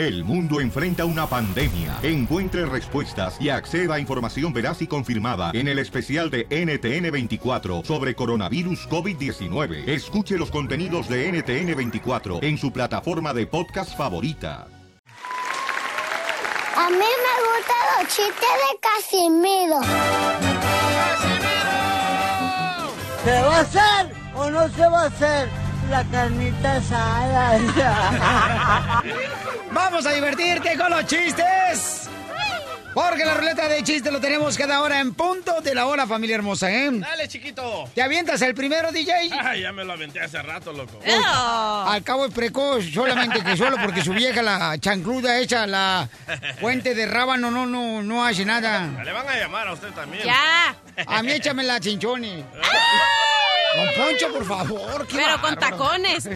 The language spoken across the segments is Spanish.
El mundo enfrenta una pandemia. Encuentre respuestas y acceda a información veraz y confirmada en el especial de NTN24 sobre coronavirus COVID-19. Escuche los contenidos de NTN24 en su plataforma de podcast favorita. A mí me gustan los chistes de Casimiro. ¿Se va a hacer o no se va a hacer la carnita asada? Vamos a divertirte con los chistes. Porque la ruleta de chistes lo tenemos cada hora en punto de la hora, familia hermosa, ¿eh? Dale, chiquito. ¿Te avientas el primero, DJ? Ah, ya me lo aventé hace rato, loco. Al cabo es precoz, solamente que solo porque su vieja, la chancluda hecha, la fuente de rábano, no, no, no hace nada. Le van a llamar a usted también. Ya. A mí échame la chinchoni. Don Poncho, por favor. qué Pero con tacones.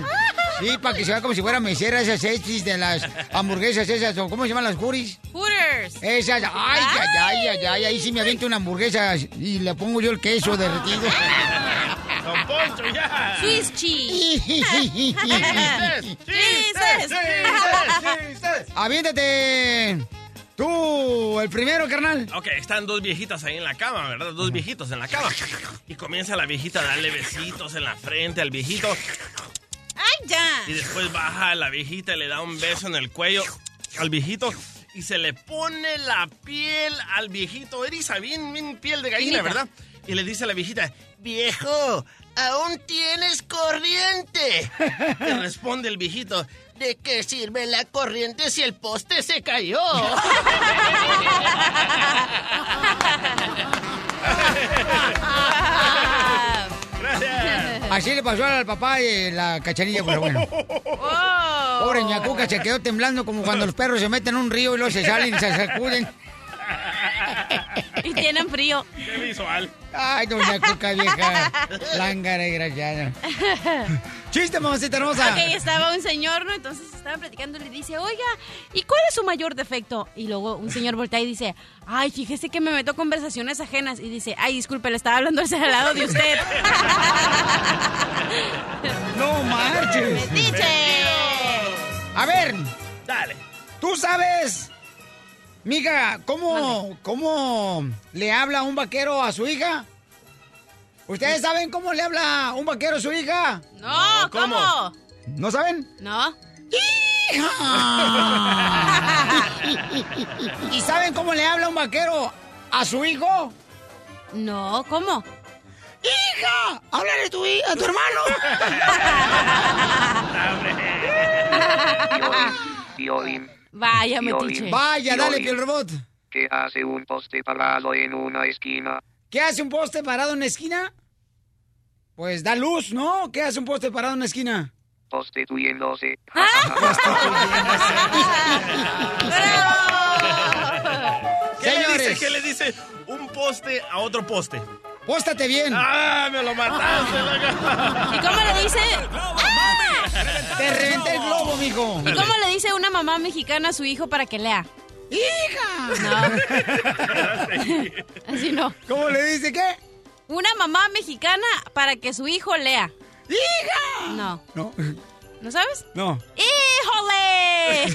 Sí, para que se vea como si fuera mesera esas hechis de las hamburguesas esas, o ¿cómo se llaman las curis? Hooters. Esas, ay, ay, ay, ay, ay, ahí sí me aviento una hamburguesa y le pongo yo el queso derretido. Don Poncho, ya. Swiss cheese. ¡Chistes! ¡Chistes! Aviéntate. Tú, el primero, carnal. Ok, están dos viejitas ahí en la cama, ¿verdad? Dos viejitos en la cama. Y comienza la viejita a darle besitos en la frente al viejito. ¡Ay, ya! Y después baja la viejita y le da un beso en el cuello al viejito. Y se le pone la piel al viejito, eriza, bien, bien piel de gallina. ¿verdad? Y le dice a la viejita, viejo, aún tienes corriente. Y responde el viejito, ¿de qué sirve la corriente si el poste se cayó? Gracias. Así le pasó al papá y la cachanilla, pero bueno. Oh. Pobre ñacuca se quedó temblando como cuando los perros se meten en un río y luego se salen y se sacuden. Y tienen frío. Qué visual. Ay, doña Cuca vieja. Lángara y graciada. Chiste, mamacita hermosa. Ok, estaba un señor, ¿no? Entonces estaban platicando y le dice, oiga, ¿y cuál es su mayor defecto? Y luego un señor voltea y dice, ay, fíjese que me meto a conversaciones ajenas. Y dice, ay, disculpe, le estaba hablando al lado de usted. No marches. ¡Diche! A ver, Dale. ¿tú sabes, mija, cómo, cómo le habla un vaquero a su hija? ¿Ustedes saben cómo le habla un vaquero a su hija? No, ¿cómo? ¿cómo? ¿No saben? No. ¡Hija! ¿Y saben cómo le habla un vaquero a su hijo? No, ¿cómo? ¡Hija! ¡Háblale a tu, a tu hermano! Violín, Vaya, metiche. Vaya, dale, piel robot. ¿qué hace un poste parado en una esquina? ¿Qué hace un poste parado en la esquina? Pues da luz, ¿no? ¿Qué hace un poste parado en la esquina? Prostituyéndose. ¿Qué le dice? Señores. ¿Qué le dice un poste a otro poste? Póstate bien. ¡Ah, me lo mataste! ¿Y cómo le dice? Te reventé el globo, mijo. ¿Y cómo le dice una mamá mexicana a su hijo para que lea? ¡Hija! No. Así no. ¿Cómo le dice qué? Una mamá mexicana para que su hijo lea. ¡Hija! No. No, ¿No sabes? no. ¡Híjole!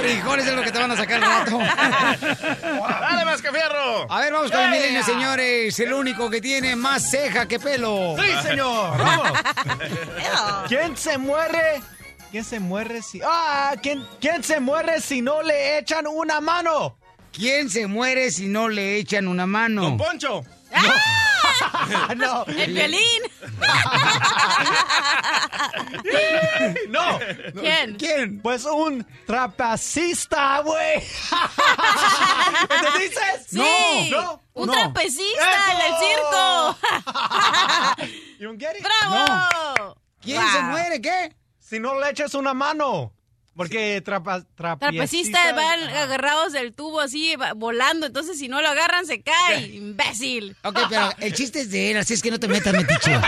Frijoles es lo que te van a sacar al rato. ¡Dale, Mascafierro! A ver, vamos con el milenio, señores. El único que tiene más ceja que pelo. Sí, señor. Vamos. ¿Quién se muere? ¿Quién se muere si... Ah, ¿quién, ¿quién se muere si no le echan una mano? ¿Quién se muere si no le echan una mano? ¡Don Poncho! no. ¡El violín! No. ¿Quién? ¿Quién? Pues un trapacista, güey. ¿Te dices? Sí. No. Un no. trapecista en el circo. ¿Y un Gary? ¡Bravo! ¿Quién Wow. se muere? ¿Qué? Si no le echas una mano. Porque trapa, Trapecistas van agarrados del tubo así, volando. Entonces, si no lo agarran, se cae. ¡Imbécil! Ok, pero el chiste es de él, así es que no te metas, metiche.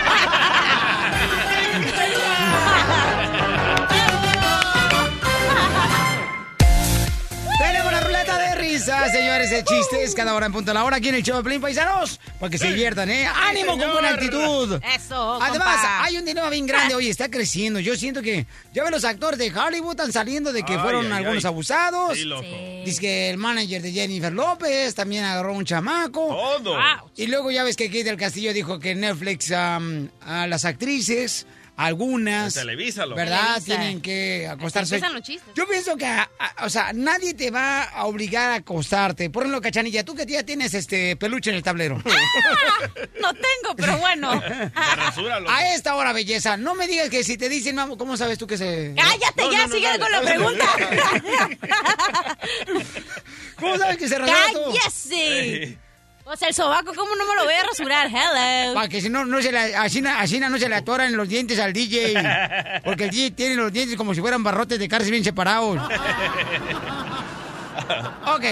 está, señores, el chiste es cada hora en punto a la hora aquí en el show de Pelín Paisanos. Para que se diviertan, ¿eh? ¡Ánimo con buena actitud! Eso, Además, compa. hay un dinero bien grande hoy, está creciendo. Yo siento que ya ven los actores de Hollywood están saliendo de que Ay, fueron ay, algunos ay. abusados. Sí, loco. Dice que el manager de Jennifer López también agarró un chamaco. Todo. Y luego ya ves que Kate del Castillo dijo que Netflix am, a las actrices, algunas, Televisa. ¿verdad? Televisa. Tienen que acostarse. empiezan los chistes. Yo pienso que, a- a- o sea, nadie te va a obligar a acostarte. Por ejemplo, Cachanilla, tú que ya tienes este peluche en el tablero. No tengo, pero bueno. Rasura, loco. A esta hora, belleza, no me digas que si te dicen, vamos, ¿cómo sabes tú que se...? Cállate No, ya, no, no, sigue dale, con la dale. pregunta. ¿Cómo sabes que se rasura? ¡Cállese! O sea, el sobaco, ¿cómo no me lo voy a rasurar? Hello. Para que si no, no se le, así, así no se le atoran los dientes al DJ. Porque el DJ tiene los dientes como si fueran barrotes de cárcel bien separados. Ok.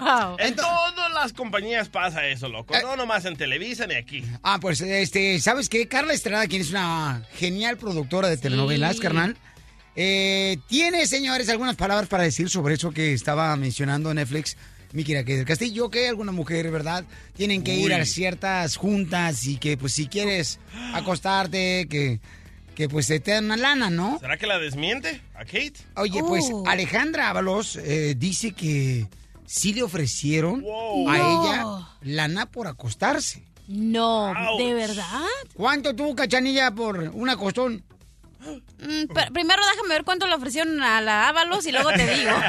Wow. En todas las compañías pasa eso, loco. Eh. No nomás en Televisa ni aquí. Ah, pues, este, ¿sabes qué? Carla Estrada, quien es una genial productora de telenovelas, carnal. eh, tiene, señores, algunas palabras para decir sobre eso que estaba mencionando Netflix. Mi querida que del Castillo, que alguna mujer, ¿verdad? Tienen que ir a ciertas juntas y que, pues, si quieres acostarte, que, que pues, te den una lana, ¿no? ¿Será que la desmiente a Kate? Oye, pues Oh. Alejandra Ábalos eh, dice que sí le ofrecieron Wow. a No. ella lana por acostarse. No, Ouch. ¿de verdad? ¿Cuánto tuvo Cachanilla por un acostón? Mm, pero primero déjame ver cuánto le ofrecieron a la Ábalos y luego te digo.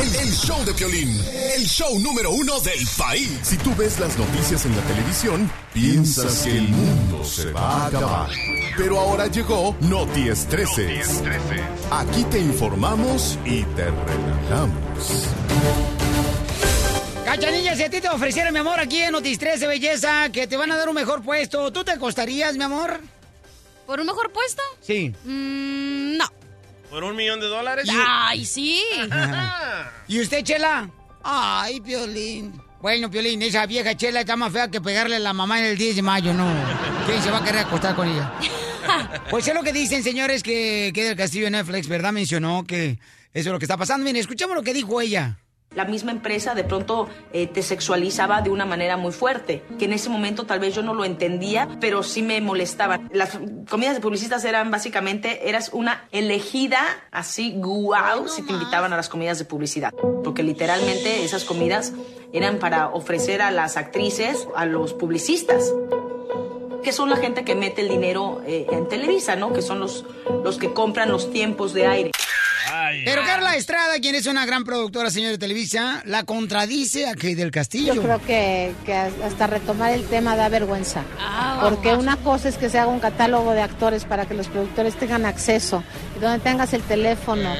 El show de Piolín, el show número uno del país. Si tú ves las noticias en la televisión, piensas que el mundo se va a acabar. Pero ahora llegó Noti Estreses. Aquí te informamos y te relajamos. Cachanilla, si a ti te ofrecieran, mi amor, aquí en Notis 13 Belleza, que te van a dar un mejor puesto, ¿tú te acostarías, mi amor? ¿Por un mejor puesto? Sí. Mm, no. ¿Por un millón de dólares? Ay, sí. ¿Y usted, Chela? Ay, Piolín. Bueno, Piolín, esa vieja Chela está más fea que pegarle a la mamá en el 10 de mayo, ¿no? ¿Quién se va a querer acostar con ella? Pues es lo que dicen, señores, que, que del Castillo de Netflix, ¿verdad? Mencionó que eso es lo que está pasando. Miren, escuchemos lo que dijo ella. La misma empresa de pronto eh, te sexualizaba de una manera muy fuerte, que en ese momento tal vez yo no lo entendía, pero sí me molestaba. Las comidas de publicistas eran básicamente, eras una elegida así, guau, si te invitaban a las comidas de publicidad, porque literalmente esas comidas eran para ofrecer a las actrices, a los publicistas que son la gente que mete el dinero eh, en Televisa, ¿no? Que son los, los que compran los tiempos de aire. Ay. Pero Carla Estrada, quien es una gran productora, señor de Televisa, la contradice a Kate del Castillo. Yo creo que, que hasta retomar el tema da vergüenza. Ah, Porque una cosa es que se haga un catálogo de actores para que los productores tengan acceso, y donde tengas el teléfono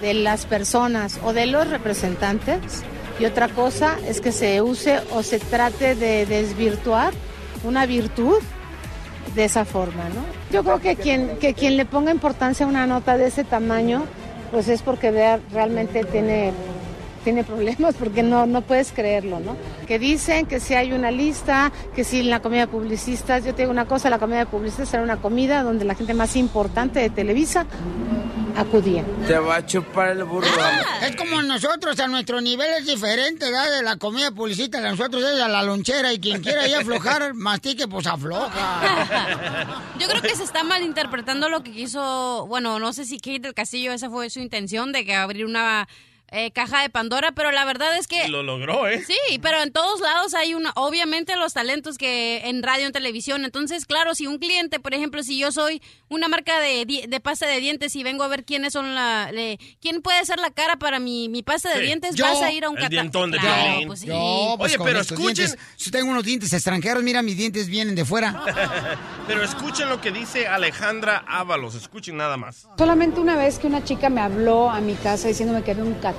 de las personas o de los representantes. Y otra cosa es que se use o se trate de desvirtuar una virtud de esa forma, ¿no? Yo creo que quien, que quien le ponga importancia a una nota de ese tamaño, pues es porque realmente tiene tiene problemas porque no, no puedes creerlo, ¿no? Que dicen que si hay una lista, que si en la comida de publicistas, yo te digo una cosa, la comida de publicistas era una comida donde la gente más importante de Televisa acudía. Te va a chupar el burro. Es como nosotros, a nuestro nivel es diferente, ¿verdad? De la comida publicita, la nosotros es a la lonchera y quien quiera ahí aflojar, mastique, pues afloja. Yo creo que se está malinterpretando lo que quiso, bueno, no sé si Kate del Castillo esa fue su intención de que abrir una eh, caja de Pandora, pero la verdad es que Y lo logró, ¿eh? Sí, pero en todos lados hay una, obviamente los talentos que en radio, en televisión. Entonces, claro, si un cliente, por ejemplo, si yo soy una marca de, de pasta de dientes y vengo a ver quiénes son la, le- quién puede ser la cara para mi, mi pasta de Sí. dientes, Yo, vas a ir a un catálogo. de Claro, pues sí. Yo, pues, Oye, pero escuchen. dientes, si tengo unos dientes extranjeros, mira, mis dientes vienen de fuera. Pero escuchen lo que dice Alejandra Ábalos. Escuchen nada más. Solamente una vez que una chica me habló a mi casa diciéndome que había un catálogo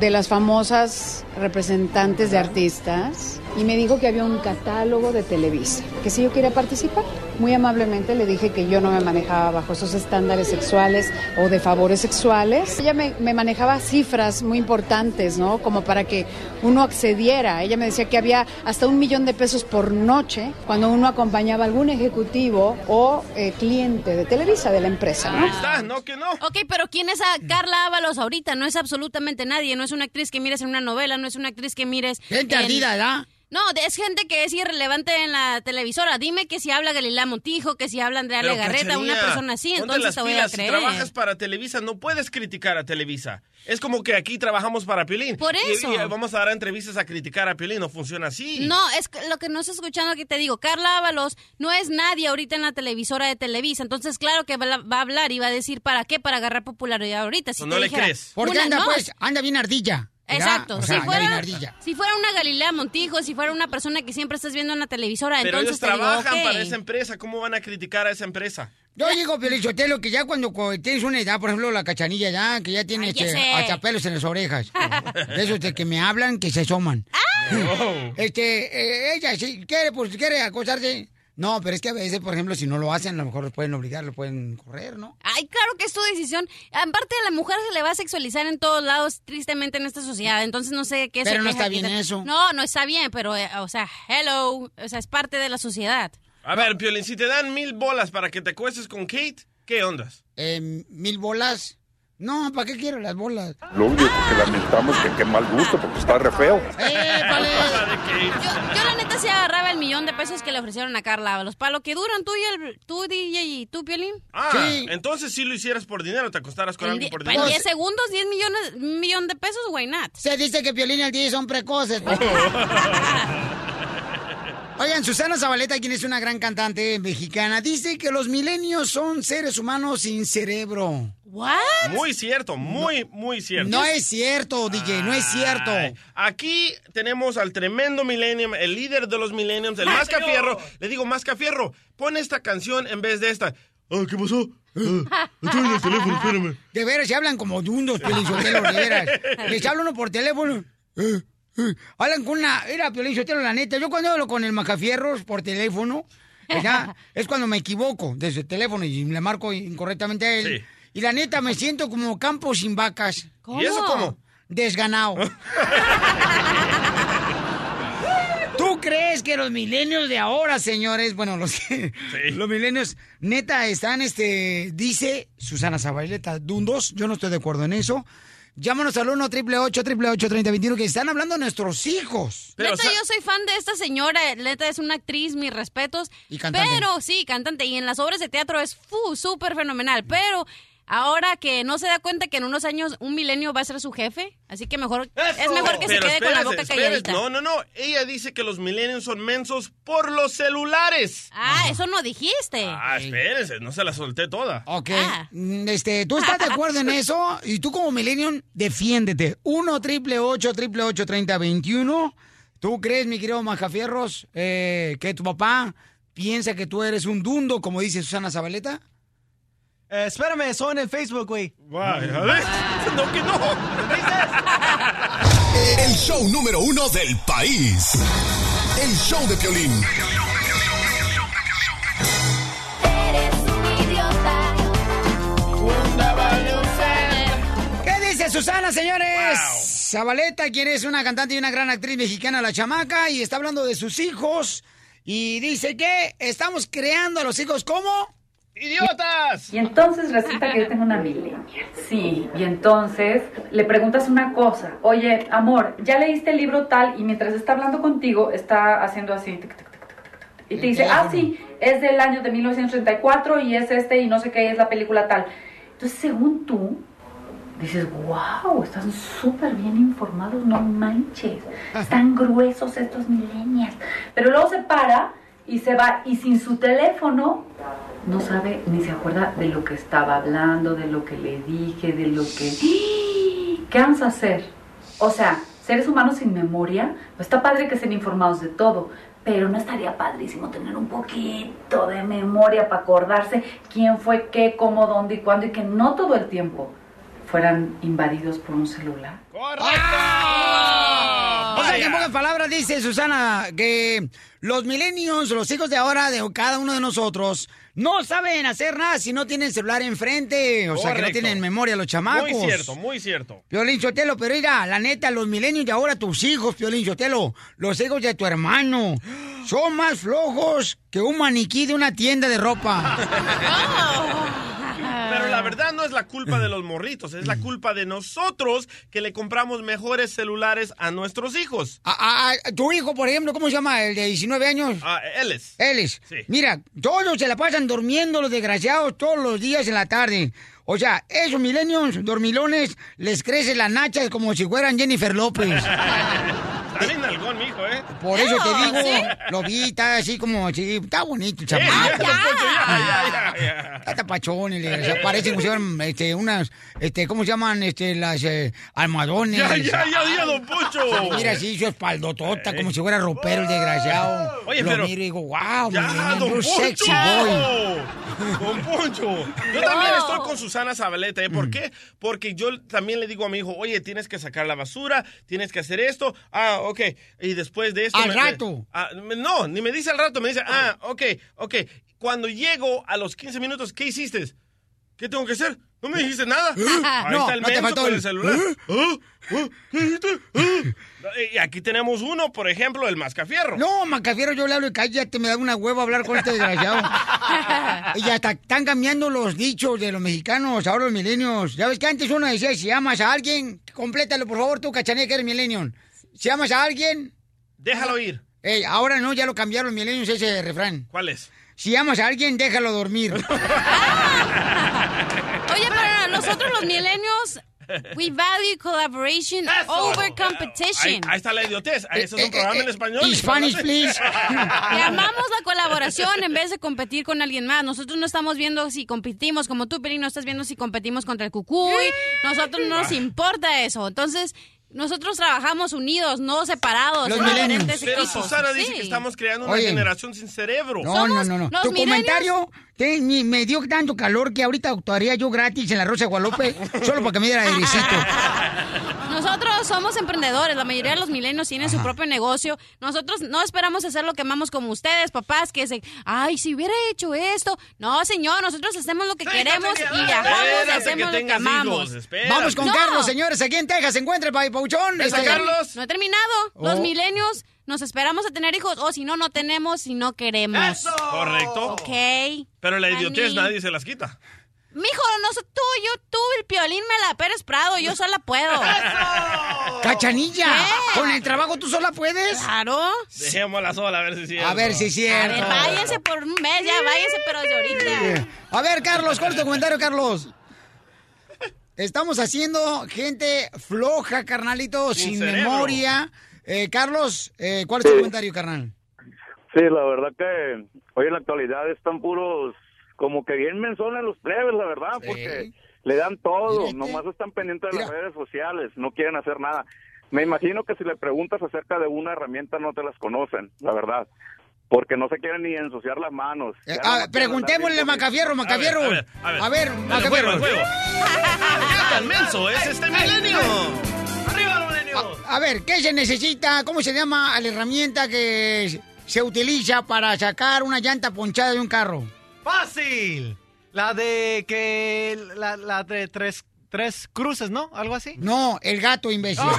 de las famosas representantes de artistas y me dijo que había un catálogo de Televisa, que si yo quería participar. Muy amablemente le dije que yo no me manejaba bajo esos estándares sexuales o de favores sexuales. Ella me, me manejaba cifras muy importantes, ¿no? Como para que uno accediera. Ella me decía que había hasta un millón de pesos por noche cuando uno acompañaba a algún ejecutivo o eh, cliente de Televisa, de la empresa, ¿no? está, no que no. Ok, pero ¿quién es a Carla Ábalos ahorita? No es absolutamente nadie. No es una actriz que mires en una novela, no es una actriz que mires. Gente en- ardida, ¿verdad? No, de- es gente que es irrelevante en la televisora. Dime que si habla Galilea Montijo, que si habla Andrea Pero, Legarreta, una persona así, entonces te voy a pilas. Si creer. trabajas para Televisa, no puedes criticar a Televisa. Es como que aquí trabajamos para Piolín. Por eso. Y, vamos a dar entrevistas a criticar a Piolín. No funciona así. No, es que lo que no estás escuchando que te digo. Carla Ábalos no es nadie ahorita en la televisora de Televisa. Entonces, claro que va va a hablar y va a decir para qué, para agarrar popularidad ahorita. Si Pues te no le crees. Porque anda, no, pues, anda bien ardilla. Exacto. O sea, si, fuera, si fuera una Galilea Montijo, si fuera una persona que siempre estás viendo en la televisora, Pero entonces ellos te digo, trabajan ok. para esa empresa. ¿Cómo van a criticar a esa empresa? Yo digo, Pelichotelo, que ya cuando tienes una edad, por ejemplo, la cachanilla ya, que ya tiene este, hasta pelos en las orejas. De esos de que me hablan, que se asoman. Este, eh, ella, si quiere, pues quiere acostarse. No, pero es que a veces, por ejemplo, si no lo hacen, a lo mejor los pueden obligar, lo pueden correr, ¿no? Ay, claro que es tu decisión. Aparte, a la mujer se le va a sexualizar en todos lados, tristemente, en esta sociedad. Entonces, no sé qué se Pero no está que bien te- eso. No, no está bien, pero, eh, o sea, hello. O sea, es parte de la sociedad. A ver, Piolín, si te dan mil bolas para que te acuestes con Kate, ¿qué ondas? Eh, ¿Mil bolas? No, ¿para qué quiero las bolas? Lo único que lamentamos que qué mal gusto porque está re feo. Yo, yo, la neta, sí agarraba el millón de pesos que le ofrecieron a Carla Ábalos. Para lo que duran tú y el, tú, DJ, y tú, Piolín. Ah, entonces si lo hicieras por dinero, te acostarás con En, alguien por en dinero. 10 segundos, 10 millones, un millón de pesos, why not? Se dice que Piolín y el DJ son precoces. Oigan, Susana Zabaleta, quien es una gran cantante mexicana, dice que los milenios son seres humanos sin cerebro. ¿What? Muy cierto, muy, muy cierto. No es cierto, DJ, no es cierto. Aquí tenemos al tremendo Millennium, el líder de los Millenniums, el Mascafierro. Le digo, Mascafierro, pon esta canción en vez de esta. Ah, ¿Qué pasó? Ah, estoy en el teléfono, espérame. De veras, se hablan como dundos, Piolinsotelo, de veras. Les habla uno por teléfono. Eh, eh, Hablan con una... Era Piolinsotelo, la neta. Yo cuando hablo con el Macafierros por teléfono, es cuando me equivoco desde el teléfono y le marco incorrectamente a él. Y la neta, me siento como campo sin vacas. ¿Y eso cómo? Desganado. ¿Tú crees que los milenios de ahora, señores, bueno, los, los milenios, neta, están, este, dice Susana Zabaleta, dundos, yo no estoy de acuerdo en eso. Llámanos al 1 888 3021 que están hablando de nuestros hijos. neta, yo soy fan de esta señora. Neta, es una actriz, mis respetos. Y cantante. Pero, sí, cantante. Y en las obras de teatro es fu, súper fenomenal. Pero ahora que no se da cuenta que en unos años un milenio va a ser su jefe, así que mejor es mejor que se quede con la boca espérese. calladita. No, no, no. Ella dice que los Millenniums son mensos por los celulares. Ah, eso no dijiste. Ah, espérese, no se la solté toda. Ok. Mm, Este, ¿tú estás de acuerdo en eso? Y tú como millennium, defiéndete. 1 triple 8 triple 8 30 21. ¿Tú crees, mi querido Majafierros, eh, que tu papá piensa que tú eres un dundo, como dice Susana Zabaleta? Eh, espérame, eso en el Facebook, güey. No, que no. El show número uno del país. El show de Piolín. ¿Qué dice Susana, señores? Zabaleta, quien es una cantante y una gran actriz mexicana, la chamaca, y está hablando de sus hijos. Y dice que estamos creando a los hijos como... ¡Idiotas! Y entonces resulta que yo tengo una millennial. Sí, y entonces le preguntas una cosa. Oye, amor, ¿ya leíste el libro tal? Y mientras está hablando contigo, está haciendo así. tic, tic, tic, Y te dice, ah, sí, es del año de 1934 y es este y no sé qué, es la película tal. Entonces, según tú, dices, wow, están súper bien informados, no manches. Están gruesos estos millennials. Pero luego se para y se va y sin su teléfono no sabe ni se acuerda de lo que estaba hablando, de lo que le dije, de lo que... ¿Qué vamos a hacer? O sea, seres humanos sin memoria, pues está padre que estén informados de todo, pero no estaría padrísimo tener un poquito de memoria para acordarse quién fue qué, cómo, dónde y cuándo, y que no todo el tiempo fueran invadidos por un celular. ¡Ah! O sea, que en pocas palabras dice Susana que los millennials, los hijos de ahora, de cada uno de nosotros, no saben hacer nada si no tienen celular enfrente. O sea, que no tienen memoria los chamacos. Muy cierto, muy cierto. Piolín Sotelo, pero mira, la neta, los milenios de ahora, tus hijos, Piolín Sotelo, los hijos de tu hermano, son más flojos que un maniquí de una tienda de ropa. Verdad no es la culpa de los morritos, es la culpa de nosotros que le compramos mejores celulares a nuestros hijos. A- a- tu hijo, por ejemplo, ¿cómo se llama? El de 19 años. Ah, Ellis. Ellis. Mira, todos se la pasan durmiendo los desgraciados todos los días en la tarde. O sea, esos milenios dormilones les crece la nacha como si fueran Jennifer López. Está bien nalgón, mijo, ¿eh? Por eso te digo, ¿Sí? lo vi, está así como, sí, está bonito, Eh, ya, ya, ya, ya. Está tapachón, el desgraciado. parecen como si fueran, este, unas, este, ¿cómo se llaman? Este, las eh, almohadones. Ya, ya, ya, ya, don Poncho. Mira así, su espaldotota, como si fuera ropero el desgraciado. Oye, lo pero- miro y digo, wow, Ya, don Poncho. sexy boy. Don Poncho. Yo también estoy con Susana Zabaleta. ¿eh? ¿Por qué? Porque yo también le digo a mi hijo, oye, tienes que sacar la basura, tienes que hacer esto. Ah, ok. Y después de esto... Al me- rato. Ah, me- no, ni me dice al rato, me dice, ah, ok, ok. Cuando llego a los 15 minutos, ¿qué hiciste? ¿Qué tengo que hacer? No me dijiste nada. Ahí No, está el no te faltó con el- el celular. ¿Eh? ¿Qué dijiste? ¿Ah? Y aquí tenemos uno, por ejemplo, el mascafierro. No, Macafiero, yo le hablo y cállate, me da una hueva hablar con este desgraciado. y hasta están cambiando los dichos de los mexicanos, ahora los milenios. Ya ves que antes uno decía, si amas a alguien, complétalo, por favor, tú, cachanilla, que eres milenio. Si amas a alguien... Déjalo ir. Ey, ahora no, ya lo cambiaron los milenios ese refrán. ¿Cuál es? Si amas a alguien, déjalo dormir. Oye, pero nosotros los millennials, we value collaboration over competition. Ahí, ahí está la idiotez. Ahí está Eh, un programa en español. Spanish, please. Y amamos la colaboración en vez de competir con alguien más. Nosotros no estamos viendo si competimos, como tú, Pelín, no estás viendo si competimos contra el cucuy. Nosotros no nos importa eso. Entonces, nosotros trabajamos unidos, no separados. Los en millennials. Pero. Susana dice Sí. que estamos creando una Oye. generación sin cerebro. No, no, no, no. Tu comentario te- ni- me dio tanto calor que ahorita actuaría yo gratis en la Rosa de Guadalupe solo para que me diera airecito. Nosotros somos emprendedores, la mayoría de los milenios tienen su propio negocio. Nosotros no esperamos hacer lo que amamos como ustedes, papás, que se, ay, si hubiera hecho esto. No, señor, nosotros hacemos lo que queremos y viajamos y hacemos que lo que amamos. hijos. Vamos con No. Carlos, señores, aquí en Texas se encuentra el Pauchón. ¿Ves a Este- Carlos? No he terminado. Los Oh. milenios nos esperamos a tener hijos o si no, no tenemos si no queremos. Correcto. Ok. Pero la idiotez nadie se las quita. Mijo, no soy tú, yo, tú, el piolín me la Pérez Prado, yo sola puedo. Cachanilla, ¿Qué? con el trabajo tú sola puedes. Claro. Dejémosla sola, a ver si es cierto. A ver si es A cierto. ver, váyanse por un mes, ya váyanse, pero de ahorita. A ver, Carlos, ¿cuál es tu comentario, Carlos? Estamos haciendo gente floja, carnalito, Sin sin, cerebro. Eh, Carlos, eh, ¿cuál es tu comentario, carnal? Sí, la verdad que hoy en la actualidad están puros, como que bien menzones los plebes, la verdad, porque le dan todo, nomás están pendientes de las redes sociales, no quieren hacer nada. Me imagino que si le preguntas acerca de una herramienta no te las conocen, la verdad, porque no se quieren ni ensuciar las manos. Eh, ah, preguntémosle a Macafierro, Macafierro. A ver, a ver, A ver, Dale, Macafierro. juego, juego. ¿Qué tan menso es este milenio? ¡Arriba los milenios! A ver, ¿qué se necesita? ¿Cómo se llama la herramienta que se utiliza para sacar una llanta ponchada de un carro? ¡Fácil! La de que... La, la de tres, tres cruces, ¿no? ¿Algo así? No, el gato, imbécil.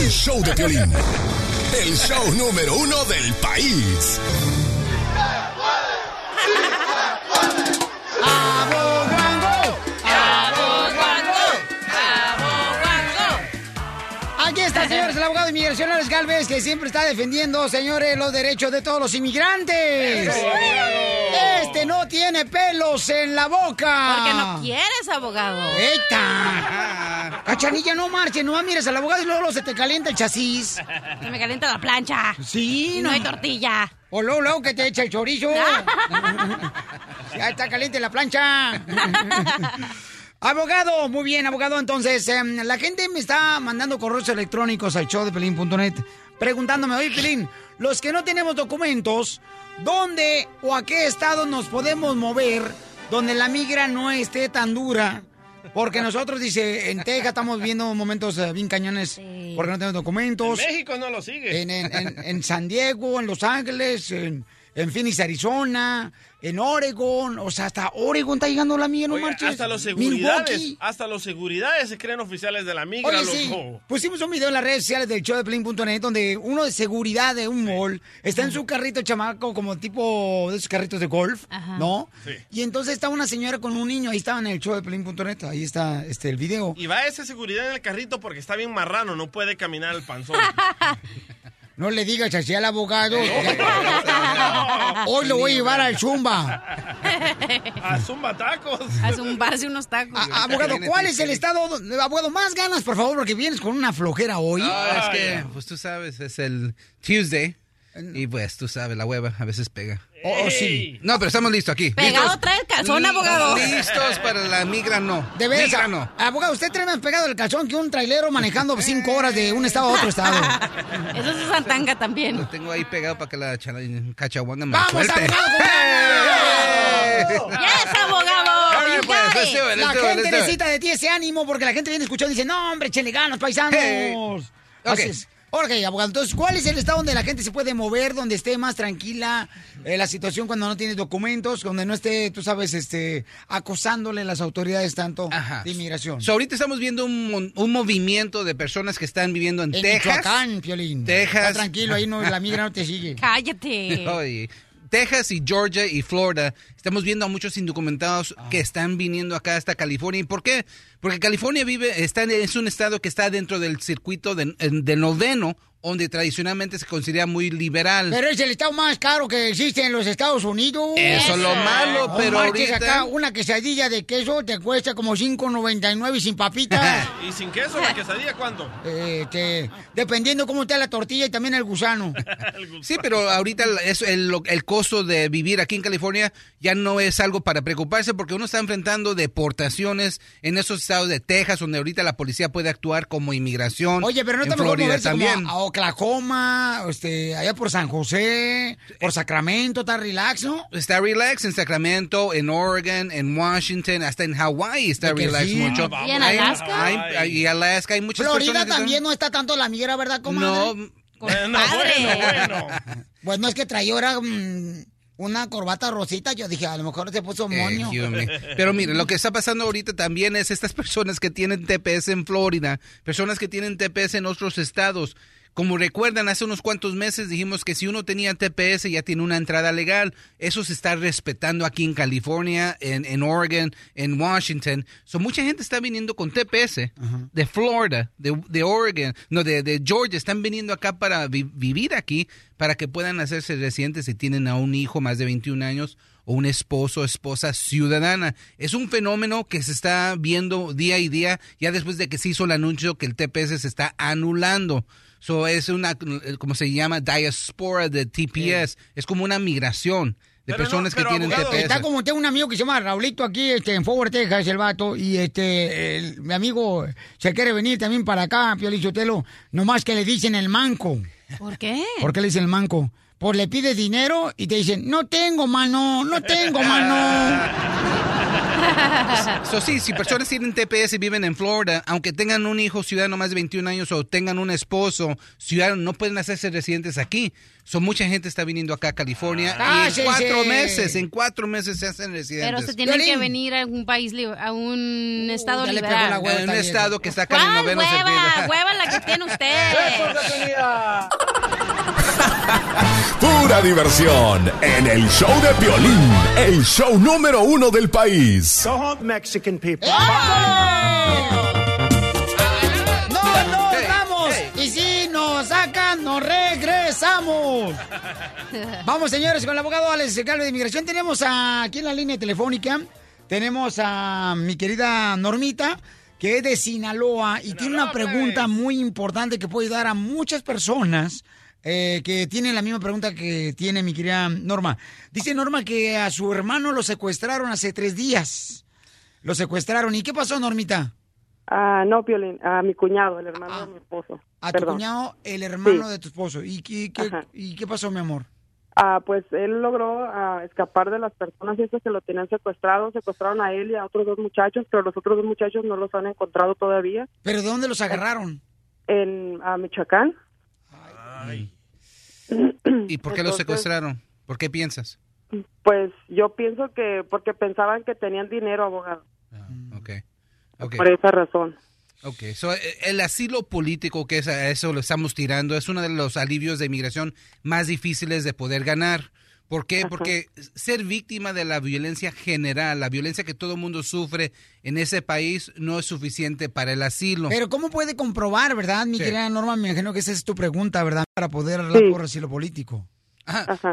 El show de Piolín. El show número uno del país. ¡Aboguango! Inmigración, Alex Galvez, que siempre está defendiendo, señores, los derechos de todos los inmigrantes. Este no tiene pelos en la boca. Porque no quieres, abogado. ¡Eita! Cachanilla, no marche, no mires al abogado y luego se te calienta el chasis. Se me calienta la plancha. Sí, no hay tortilla. O luego, luego que te echa el chorizo. ya está caliente la plancha. abogado, muy bien, abogado. Entonces, em, la gente me está mandando correos electrónicos al show de Pelín.net preguntándome, oye, Pelín, los que no tenemos documentos, ¿dónde o a qué estado nos podemos mover donde la migra no esté tan dura Porque nosotros, dice, en Texas estamos viendo momentos eh, bien cañones porque no tenemos documentos. En México no lo sigue. En, en- en- en San Diego, en Los Ángeles, en, en Phoenix, Arizona, en Oregon. O sea, hasta Oregon está llegando la mía, no Oiga, marches. hasta los seguridades, Milwaukee. hasta los seguridades se creen oficiales de la migra, Oye, sí, loco. pusimos un video en las redes sociales del show de Plin.net donde uno de seguridad de un mall está en su carrito chamaco como tipo de esos carritos de golf, Ajá. ¿no? Sí. Y entonces está una señora con un niño, ahí estaba en el show de Plin.net, ahí está este el video. Y va ese seguridad en el carrito porque está bien marrano, no puede caminar el panzón. No le digas así al abogado. Hoy lo voy a llevar al Zumba. A zumba tacos. A zumbarse unos tacos. A- abogado, ¿cuál es el estado? Abogado, más ganas, por favor, porque vienes con una flojera hoy. Ah, es que, pues tú sabes, es el Tuesday. Y pues tú sabes, la hueva a veces pega. Oh, oh, sí. No, pero estamos listos aquí. Pegado ¿Listos? trae el calzón, abogado. Listos para la migra, no. De veras, Migra, no. abogado, usted trae más pegado el calzón que un trailero manejando cinco horas de un estado a otro estado. Eso es Santanga también. Lo tengo ahí pegado para que la cachahuanga me ¡Vamos, suelte. abogado! ¡Yes, abogado! You pues, got let's it. do it, let's La do it, gente necesita de ti ese ánimo porque la gente viene escuchando y dice, no, hombre, échale ganas, paisanos. Hey. Así es. Ok, abogado, entonces, ¿cuál es el estado donde la gente se puede mover, donde esté más tranquila eh, la situación cuando no tienes documentos, donde no esté, tú sabes, este, acosándole a las autoridades tanto de inmigración? So, ahorita estamos viendo un, mon- un movimiento de personas que están viviendo en, En Texas. Michoacán, Piolín. Texas. Está tranquilo, ahí no, la migra no te sigue. Cállate. Oye, Texas y Georgia y Florida, estamos viendo a muchos indocumentados Ah. que están viniendo acá hasta California. ¿Y por qué? Porque California vive, está en- es un estado que está dentro del circuito de, de noveno, donde tradicionalmente se considera muy liberal. Pero es el estado más caro que existe en los Estados Unidos. Eso es lo malo, pero marches ahorita- acá una quesadilla de queso te cuesta como 5.99 y sin papitas. ¿Y sin queso la quesadilla cuánto? Eh, te- dependiendo cómo está la tortilla y también el gusano. Sí, pero ahorita el- es el, el costo de vivir aquí en California ya no es algo para preocuparse porque uno está enfrentando deportaciones en esos estados de Texas donde ahorita la policía puede actuar como inmigración. Oye, pero no en Florida también. como a Oklahoma, este, allá por San José, por Sacramento, está relax, ¿no? Está relax en Sacramento, en Oregon, en Washington, hasta en Hawaii está ¿De que relax sí? mucho. Ah, ¿Y en Alaska? hay- hay- y Alaska hay muchas Florida personas también están- no está tanto la migra, ¿verdad, comadre? No. Bueno, bueno, bueno. Pues no es que traía ahora mm, una corbata rosita, yo dije, a lo mejor se puso Eh, moño. Pero mire, lo que está pasando ahorita también es estas personas que tienen TPS en Florida, personas que tienen TPS en otros estados. Como recuerdan, hace unos cuantos meses dijimos que si uno tenía TPS ya tiene una entrada legal. Eso se está respetando aquí en California, en, en Oregon, en Washington. So, mucha gente está viniendo con TPS de Florida, de, de Oregon, no, de, de Georgia. Están viniendo acá para vi- vivir aquí, para que puedan hacerse residentes si tienen a un hijo más de 21 años o un esposo o esposa ciudadana. Es un fenómeno que se está viendo día y día, ya después de que se hizo el anuncio que el TPS se está anulando. So, es una, como se llama, diaspora de TPS. Es como una migración de personas que tienen TPS. Está como tengo un amigo que se llama Raulito aquí este, en Forward, Texas, el vato, y este, el- mi amigo se quiere venir también para acá, Pio Lichotelo, nomás que le dicen el manco. ¿Por qué? ¿Por qué le dicen el manco? Pues le pides dinero y te dicen, no tengo, mano, no tengo, mano. So, sí, si personas tienen TPS y viven en Florida, aunque tengan un hijo ciudadano más de 21 años o tengan un esposo ciudadano, no pueden hacerse residentes aquí. So, mucha gente está viniendo acá a California y en Cállese. cuatro meses, en cuatro meses se hacen residentes. Pero se tienen que venir a un país, li- a un estado le pegó liberal. En un estado que está acá en el ¿Cuál noveno hueva? Hueva la que tiene usted. Pura diversión en el show de Piolín, el show número uno del país. Go home, Mexican people. ¡No nos vamos! Y si nos sacan, nos regresamos. Vamos, señores, con el abogado Alex Calvo de Inmigración. Tenemos a- aquí en la línea telefónica, tenemos a mi querida Normita, que es de Sinaloa y tiene una pregunta muy importante que puede ayudar a muchas personas eh, que tienen la misma pregunta que tiene mi querida Norma. Dice Norma que a su hermano lo secuestraron hace tres días. Lo secuestraron. ¿Y qué pasó, Normita? Ah, no, Piolín, a mi cuñado, el hermano de mi esposo. A tu cuñado, el hermano Sí. de tu esposo. ¿Y qué, qué-. ¿Y qué pasó, mi amor? Ah, pues él logró ah, escapar de las personas esas que lo tenían secuestrado. Secuestraron a él y a otros dos muchachos, pero los otros dos muchachos no los han encontrado todavía. ¿Pero de dónde los agarraron? En a Michoacán. ¿Y por qué los Entonces- secuestraron? ¿Por qué piensas? Pues yo pienso que porque pensaban que tenían dinero, abogado. Ok. Ok. Por esa razón. Ok, so, el asilo político, que es a eso lo estamos tirando, es uno de los alivios de inmigración más difíciles de poder ganar. ¿Por qué? Porque ser víctima de la violencia general, la violencia que todo el mundo sufre en ese país, no es suficiente para el asilo. Pero ¿cómo puede comprobar, verdad, mi Sí. querida Norma? Me imagino que esa es tu pregunta, ¿verdad? Para poder hablar Sí. por asilo político.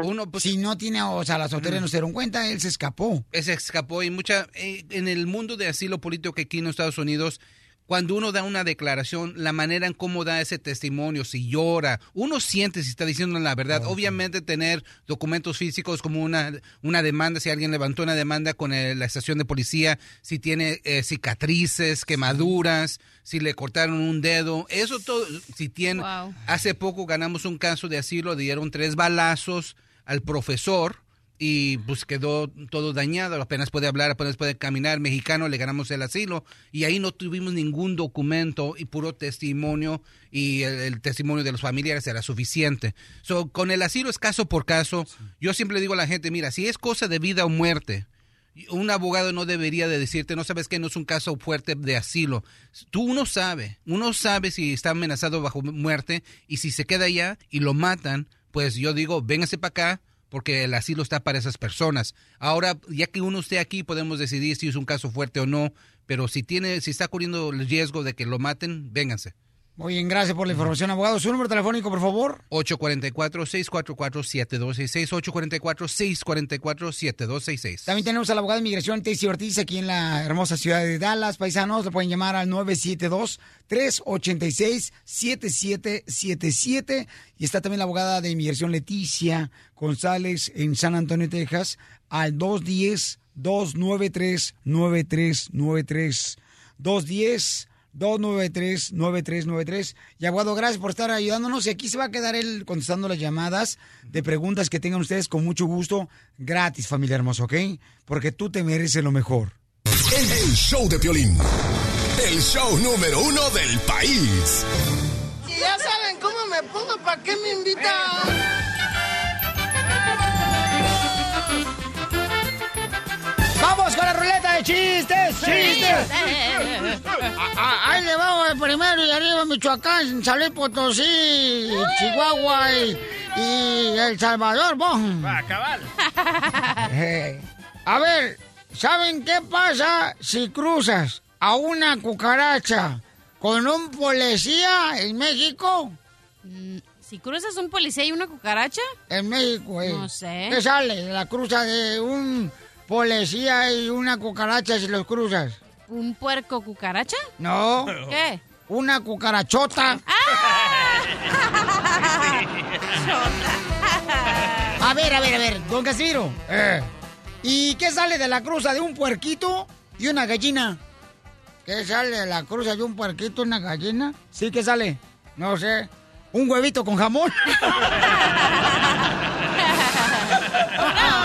Uno, pues, si no tiene, o sea, las autoridades no se dieron cuenta, él se escapó. Él se escapó y mucha eh, en el mundo de asilo político que aquí en los Estados Unidos cuando uno da una declaración, la manera en cómo da ese testimonio, si llora, uno siente si está diciendo la verdad. Obviamente tener documentos físicos como una, una demanda, si alguien levantó una demanda con el- la estación de policía, si tiene eh, cicatrices, quemaduras, si le cortaron un dedo, eso todo, si tiene... Wow. Hace poco ganamos un caso de asilo, dieron tres balazos al profesor y pues quedó todo dañado, apenas puede hablar, apenas puede caminar, mexicano, le ganamos el asilo y ahí no tuvimos ningún documento y puro testimonio y el, el testimonio de los familiares era suficiente. So, con el asilo es caso por caso. Yo siempre digo a la gente, mira, si es cosa de vida o muerte, un abogado no debería de decirte, no sabes que no es un caso fuerte de asilo. Tú uno sabe, uno sabe si está amenazado bajo muerte y si se queda allá y lo matan, pues yo digo, véngase para acá porque el asilo está para esas personas. Ahora, ya que uno esté aquí, podemos decidir si es un caso fuerte o no, pero si tiene, si está corriendo el riesgo de que lo maten, vénganse. Muy bien, gracias por la información, abogado. ¿Su número telefónico, por favor? 844-644-7266, 844-644-7266. También tenemos al abogado de inmigración, Tessie Ortiz, aquí en la hermosa ciudad de Dallas. Paisanos, le pueden llamar al 972-386-7777. Y está también la abogada de inmigración, Leticia González, en San Antonio, Texas, al 210-293-9393. 210 293-9393. Y abogado, gracias por estar ayudándonos. Y aquí se va a quedar él contestando las llamadas de preguntas que tengan ustedes con mucho gusto, gratis, familia hermosa, ¿ok? Porque tú te mereces lo mejor. El, el show de Piolín. El show número uno del país. Si ya saben cómo me pongo, ¿para qué me invitan? Con la ruleta de chistes! ¡Chistes! Ah, ah, Ahí le vamos el primero y arriba Michoacán, San Luis Potosí, Chihuahua y, y El Salvador, bon. Va, cabal. Eh, A ver, ¿saben qué pasa si cruzas a una cucaracha con un policía en México? Mm, Si cruzas un policía y una cucaracha. En México, eh. No sé. ¿Qué sale de la cruza de un policía y una cucaracha si los cruzas? ¿Un puerco cucaracha? No. ¿Qué? Una cucarachota. A ver, a ver, a ver, don Casimiro. Eh. ¿Y qué sale de la cruza de un puerquito y una gallina? ¿Qué sale de la cruza de un puerquito y una gallina? Sí, ¿qué sale? No sé. Un huevito con jamón. ¿Y qué sale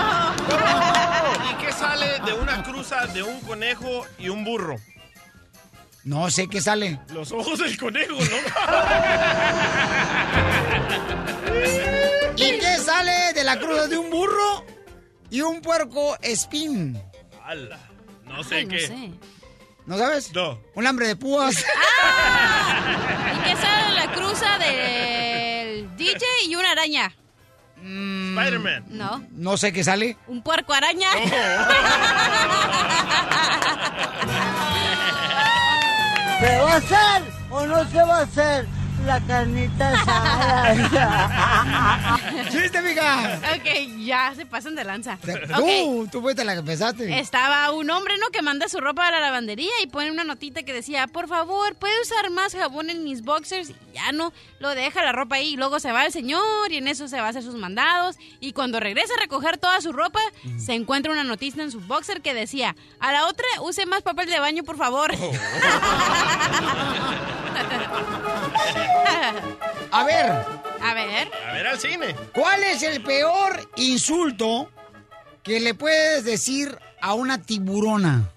de una cruza de un conejo y un burro? No sé qué sale. Los ojos del conejo, ¿no? ¿Y qué sale de la cruza de un burro y un puerco espín? Ala, No sé Ay, no qué. sé. ¿No sabes? No. Un hambre de púas. ¿Y qué sale de la cruza del DJ y una araña? Spider-Man. No. No sé qué sale. Un puerco araña. ¿Se va a hacer o no se va a hacer la carnita asada? ¡Chiste, mija! ok, ya se pasan de lanza. Tú, Ok. tú fuiste la que empezaste. Estaba un hombre, ¿no? Que manda su ropa a la lavandería y pone una notita que decía, por favor, ¿puede usar más jabón en mis boxers? Y ya no, lo deja la ropa ahí y luego se va el señor y en eso se va a hacer sus mandados. Y cuando regresa a recoger toda su ropa, se encuentra una noticia en su boxer que decía, a la otra use más papel de baño, por favor. A ver, A ver. A ver al cine. ¿Cuál es el peor insulto que le puedes decir a una tiburona?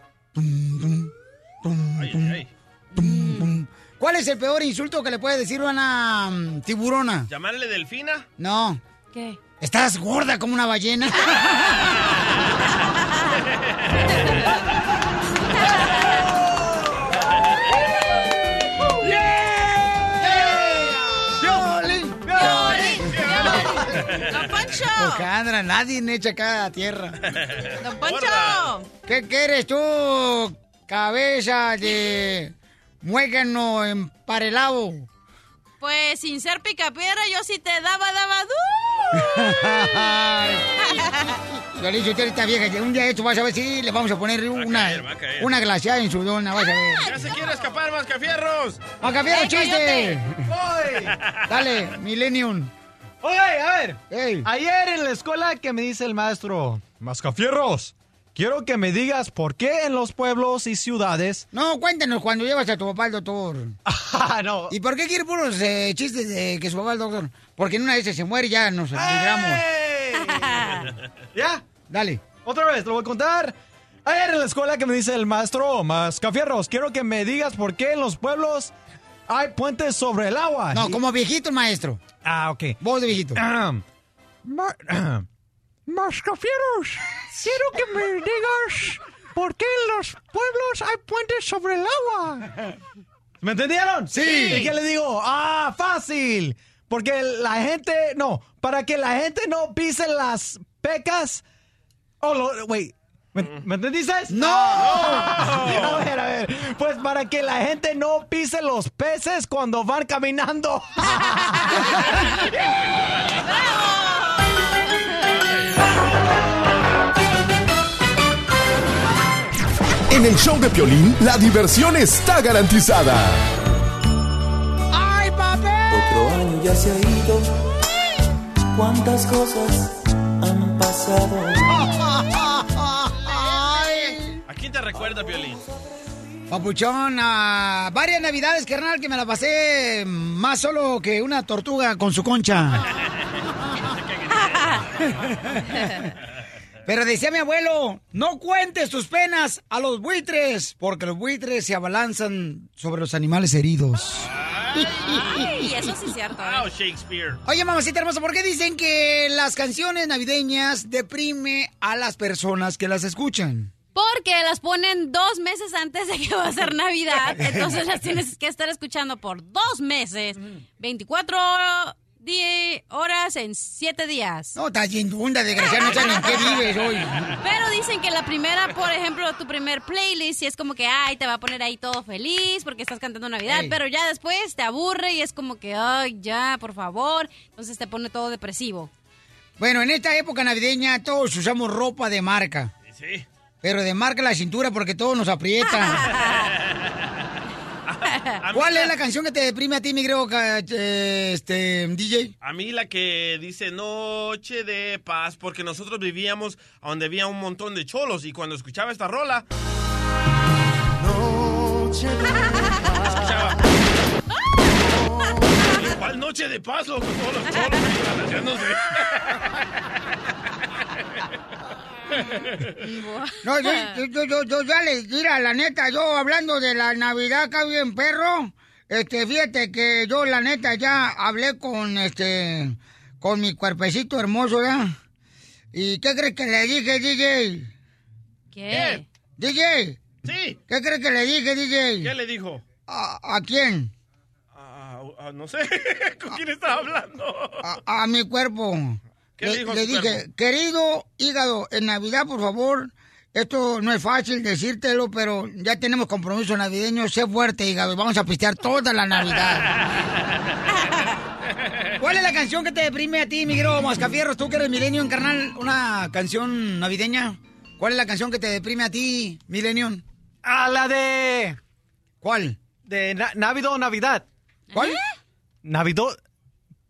¿Cuál es el peor insulto que le puedes decir a una mm, tiburona? ¿Llamarle delfina? No. ¿Qué? Estás gorda como una ballena. ¡Don Poncho! Alejandra, nadie me echa acá a tierra. ¡Don Poncho! ¿Qué quieres tú, cabeza de muégano emparelado? Pues sin ser picapiedra, yo sí te daba, daba du. Si usted está vieja, un día esto vas a ver si le vamos a poner una, caer, a una glaciada en su dona, vas a ver. ¡Ya se quiere escapar, Mascafierros! ¡Macafierro, ¡Ey, chiste! ¡Voy! Dale, Millennium. Oye, a ver. Ayer en la escuela que me dice el maestro, Mascafierros, quiero que me digas por qué en los pueblos y ciudades... No, cuéntanos cuando llevas a tu papá al doctor. Ah, no. ¿Y por qué quiere puros eh, chistes de que su papá al doctor? Porque en una vez se muere y ya nos libramos. ¿Ya? Dale. Otra vez, te lo voy a contar. Ayer en la escuela que me dice el maestro Mascafierros, quiero que me digas por qué en los pueblos hay puentes sobre el agua. No, como viejito, maestro. Ah, ok. Voz de viejito. Mascafieros, quiero que me digas por qué en los pueblos hay puentes sobre el agua. ¿Me entendieron? Sí. ¿Y qué le digo? Ah, fácil. Porque la gente, no, para que la gente no pise las pecas. Oh, lo, wait. ¿Me, ¿me entendiste? ¡No! A ver, a ver. Pues para que la gente no pise los peces cuando van caminando. En el show de Piolín, la diversión está garantizada. ¡Ay, papel! Otro año ya se ha ido. ¿Cuántas cosas han pasado? Papuchón, a varias navidades, carnal, que me la pasé más solo que una tortuga con su concha. Pero decía mi abuelo, no cuentes tus penas a los buitres, porque los buitres se abalanzan sobre los animales heridos. Ay, eso sí es cierto. ¿eh? Oh, Shakespeare. Oye, mamacita hermosa, ¿por qué dicen que las canciones navideñas deprime a las personas que las escuchan? Porque las ponen dos meses antes de que va a ser Navidad. Entonces las tienes que estar escuchando por dos meses. 24 di- horas en 7 días. No, estás yendo una desgraciada, no saben en qué vives hoy. Pero dicen que la primera, por ejemplo, tu primer playlist, y es como que, ay, te va a poner ahí todo feliz porque estás cantando Navidad, Ey. pero ya después te aburre y es como que, ay, ya, por favor. Entonces te pone todo depresivo. Bueno, en esta época navideña todos usamos ropa de marca. Sí. Pero de marca la cintura porque todo nos aprieta. ¿Cuál es la canción que te deprime a ti, mi eh, este, DJ? A mí la que dice noche de paz, porque nosotros vivíamos a donde había un montón de cholos y cuando escuchaba esta rola... Escuchaba... ¿Cuál noche de paz, loco? Todos los cholos ahí balanceándose. No, yo, yo, yo, yo, yo ya les mira, la neta, yo hablando de la Navidad acá bien perro, este, fíjate que yo la neta ya hablé con este, con mi cuerpecito hermoso, ¿ya? ¿Y qué crees que le dije, DJ? ¿Qué? DJ. Sí. ¿Qué crees que le dije, DJ? ¿Qué le dijo? ¿A, a quién? Ah, no sé, ¿con quién estaba hablando? A, a mi cuerpo. ¿Qué le dijo dije, querido hígado, en Navidad, por favor, esto no es fácil decírtelo, pero ya tenemos compromiso navideño. Sé fuerte, hígado, y vamos a pistear toda la Navidad. ¿Cuál es la canción que te deprime a ti, Miguel Mascafierros? Tú que eres Millennium, carnal, una canción navideña. ¿Cuál es la canción que te deprime a ti, Millennium? A la de... ¿Cuál? De Na- Navidad Navidad. ¿Cuál? Navidad...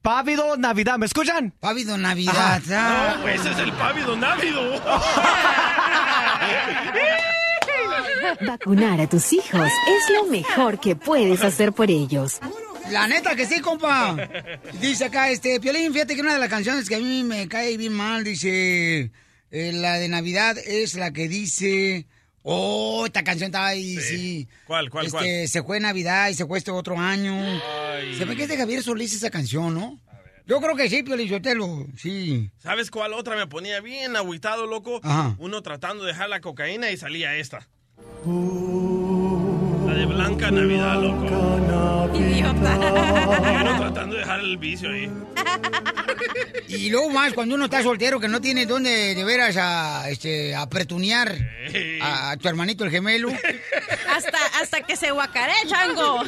Pávido Navidad. ¿Me escuchan? Pávido Navidad. ah. No, pues ese es el pávido návido. Vacunar a tus hijos es lo mejor que puedes hacer por ellos. La neta que sí, compa. Dice acá, este, Piolín, fíjate que una de las canciones que a mí me cae bien mal, dice, eh, la de Navidad es la que dice, oh, esta canción está ahí, sí. ¿Cuál, cuál, este, cuál? Se fue Navidad y se fue este otro año. Se ve que es de Javier Solís esa canción, ¿no? Yo creo que sí, Piolín Sotelo, sí. ¿Sabes cuál otra me ponía bien agüitado, loco? Ajá. Uno tratando de dejar la cocaína y salía esta. De Blanca Navidad, loco. Idiota. Uno tratando de dejar el vicio ahí. Y luego más cuando uno está soltero que no tiene dónde de veras a, este, a pretunear a, a tu hermanito el gemelo. Hasta, hasta que se guacaré, chango.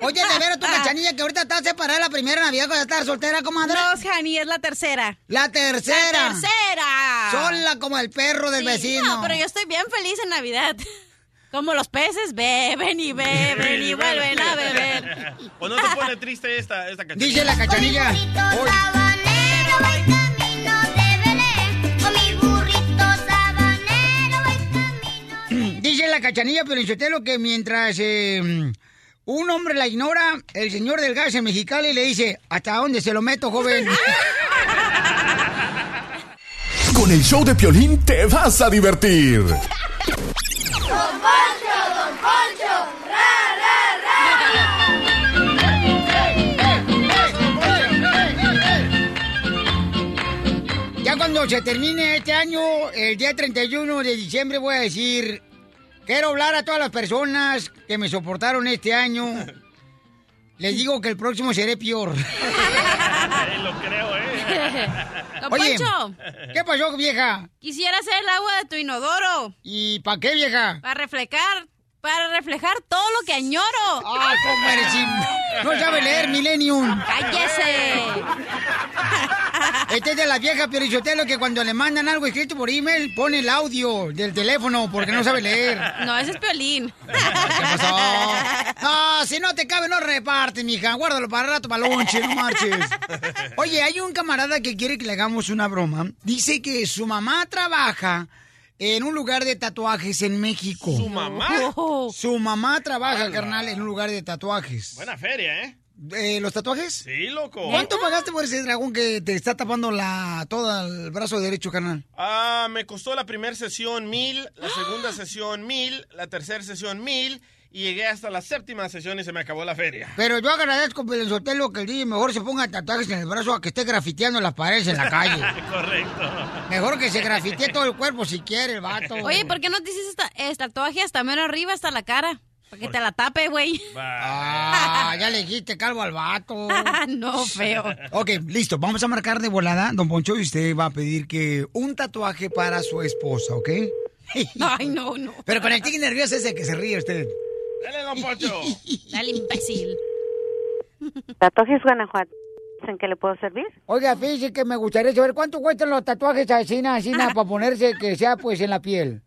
Oye, de veras tu cachanilla que ahorita estás separada la primera Navidad cuando estás soltera, comadre. No, Jani, es la tercera. La tercera. La tercera. Sola como el perro del Sí, vecino. No, pero yo estoy bien feliz en Navidad. Como los peces beben y beben y vuelven a beber. ¿O no te pone triste esta, esta canción? Dice la cachanilla. Hoy- Sabanero voy camino de Belén, con mi burrito sabanero voy Dice la cachanilla Pelichotelo que mientras eh, un hombre la ignora, el señor del gas en Mexicali le dice, ¿hasta dónde se lo meto, joven? Con el show de Piolín te vas a divertir. Don Poncho, Don Poncho, Ya cuando se termine este año, el día 31 de diciembre, voy a decir, quiero hablar a todas las personas que me soportaron este año. Les digo que el próximo seré peor. lo creo, ¿eh? Don Oye, Poncho. ¿qué pasó, vieja? Quisiera hacer el agua de tu inodoro. ¿Y para qué, vieja? Para reflejar, para reflejar todo lo que añoro. ¡Ah, cómo eres No sabe leer, Millennium. ¡Cállese! Este es de la vieja Piorichotelo que cuando le mandan algo escrito por email pone el audio del teléfono porque no sabe leer. No, ese es Piolín. ¿Qué pasó? No, si no te cabe, no reparte, mija. Guárdalo para rato, para lonche, no marches. Oye, hay un camarada que quiere que le hagamos una broma. Dice que su mamá trabaja en un lugar de tatuajes en México. ¿Su mamá? Su mamá trabaja, carnal, en un lugar de tatuajes. Buena feria, ¿eh? Eh, ¿Los tatuajes? Sí, loco. ¿Cuánto pagaste por ese dragón que te está tapando la todo el brazo derecho, carnal? Ah, me costó la primera sesión mil, la segunda sesión mil, la tercera sesión mil y llegué hasta la séptima sesión y se me acabó la feria. Pero yo agradezco, Sotelo, que el DJ mejor se ponga tatuajes en el brazo a que esté grafiteando las paredes en la calle. Correcto. Mejor que se grafitee todo el cuerpo si quiere el vato. Oye, ¿por qué no te hiciste esta, tatuaje hasta menos arriba, hasta la cara? Para que te la tape, güey. Ah, ya le dijiste calvo al vato. no, feo. Ok, listo. Vamos a marcar de volada, don Poncho, y usted va a pedir que un tatuaje para su esposa, ¿ok? Ay, no, no. Pero con el tique nervioso ese que se ríe usted. Dale, don Poncho. Dale, imbécil. Tatuajes Guanajuato. ¿En qué le puedo servir? Oiga, fíjese que me gustaría saber cuánto cuestan los tatuajes asina, asina, para ponerse que sea pues en la piel.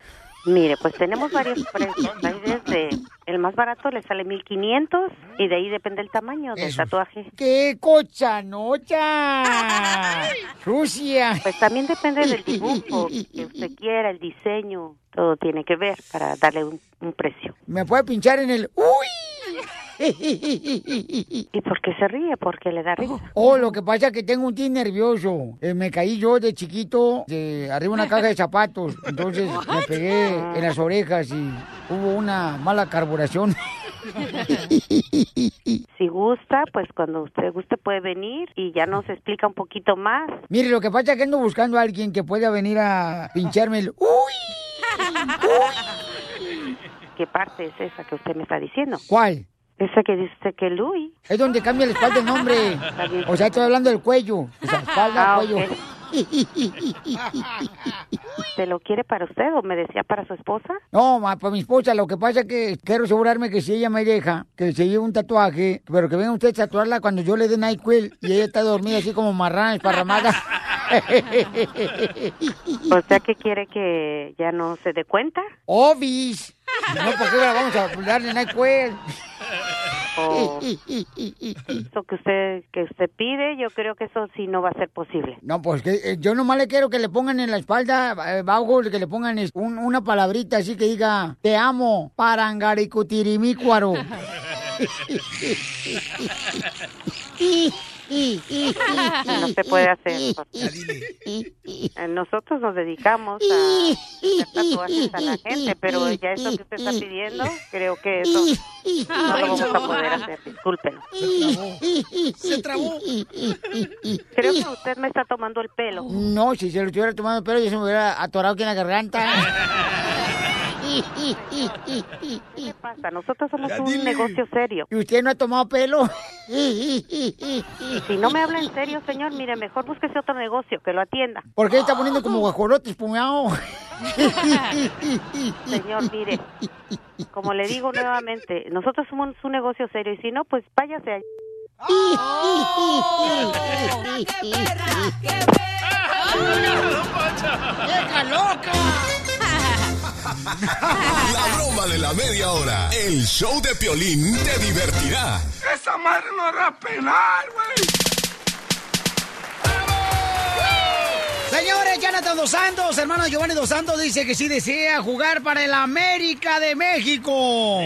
Mire, pues tenemos varios precios. Hay desde el más barato le sale 1500 y de ahí depende el tamaño del tatuaje. ¡Qué cochanocha! ¡Sucia! Pues también depende del dibujo que usted quiera, el diseño, todo tiene que ver para darle un, un precio. ¿Me puede pinchar en el... ¡Uy! ¿Y por qué se ríe? Porque le da risa. Oh, lo que pasa es que tengo un tic nervioso. Eh, me caí yo de chiquito de arriba de una caja de zapatos. Entonces me pegué en las orejas y hubo una mala carburación. Si gusta, pues cuando usted guste puede venir y ya nos explica un poquito más. Mire, lo que pasa es que ando buscando a alguien que pueda venir a pincharme el... ¡Uy! ¿Qué parte es esa que usted me está diciendo? ¿Cuál? Esa que dice que Luis. Es donde cambia la espalda el nombre. O sea, estoy hablando del cuello. O sea, espalda, Ah, cuello. ok. ¿Se lo quiere para usted o me decía para su esposa? No, ma, para mi esposa, lo que pasa es que quiero asegurarme que si ella me deja, que se lleve un tatuaje, pero que venga usted a tatuarla cuando yo le dé NyQuil y ella está dormida así como marrana, esparramada. O sea, que quiere que ya no se dé cuenta. Obis. No, ¿por qué la vamos a darle NyQuil? O eso que usted que usted pide, yo creo que eso sí no va a ser posible. No, pues que eh, yo nomás le quiero que le pongan en la espalda, eh, bajo, que le pongan un- una palabrita así que diga, te amo, parangaricutirimícuaro. No se puede hacer. eh, Nosotros nos dedicamos a hacer tatuajes a la gente, pero ya eso que usted está pidiendo, creo que eso no lo vamos a poder hacer. Discúlpelo. Se trabó. Creo que usted me está tomando el pelo. No, si se lo estuviera tomando el pelo, yo se me hubiera atorado aquí en la garganta. ¿Qué pasa? Nosotros somos un negocio serio. ¿Y usted no ha tomado pelo? Si no me habla en serio, señor, mire, mejor búsquese otro negocio que lo atienda. ¿Por qué está poniendo como guajolote espumado? Señor, mire, como le digo nuevamente, nosotros somos un negocio serio y si no, pues váyase allá. ¡Vieja loca! La broma de la media hora. El show de Piolín te divertirá. Esa madre no hará penal, güey. Señores, Jonathan Dos Santos, hermano Giovanni Dos Santos, dice que sí desea jugar para el América de México.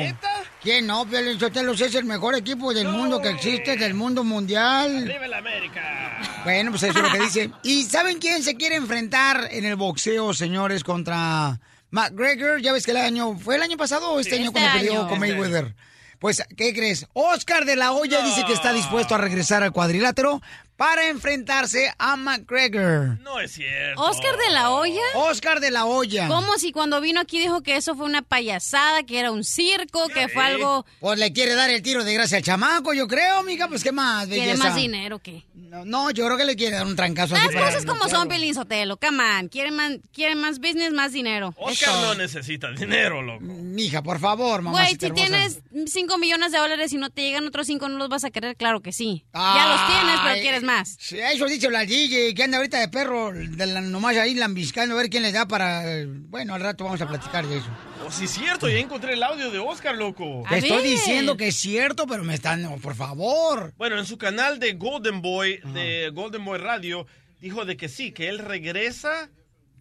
¿Quién no? Piolín Sotelo es el mejor equipo del mundo que existe, del mundo mundial. ¡Viva la América! Bueno, pues eso es lo que dice. ¿Y saben quién se quiere enfrentar en el boxeo, señores, contra McGregor? Ya ves que el año, ¿fue el año pasado o este Sí, año este cuando peleó con Mayweather? Pues, ¿qué crees? Oscar de la Hoya dice que está dispuesto a regresar al cuadrilátero para enfrentarse a McGregor. No es cierto. ¿Oscar de la Hoya? Oscar de la Hoya. Como si cuando vino aquí dijo que eso fue una payasada, que era un circo, que fue algo... Pues le quiere dar el tiro de gracia al chamaco, yo creo, amiga. Pues, ¿qué más, ¿Quiere más dinero que? No, no, yo creo que le quiere dar un trancazo Las cosas como noquearlo. son, Pelín Sotelo. Come on. Quieren más, quieren más business, más dinero. Oscar no necesita dinero, loco. Mija, por favor, mamá. Güey, si tienes 5 millones de dólares y no te llegan otros 5, ¿no los vas a querer? Claro que sí. ya los tienes, pero quieres más. Sí, eso dice la DJ, que anda ahorita de perro, de la, nomás ahí lambiscando, a ver quién le da para... eh, Bueno, al rato vamos a platicar de eso. Oh, sí, es cierto, ya encontré el audio de Oscar, loco. Te estoy diciendo que es cierto, pero me están... no, por favor. Bueno, en su canal de Golden Boy, de Golden Boy Radio, dijo de que sí, que él regresa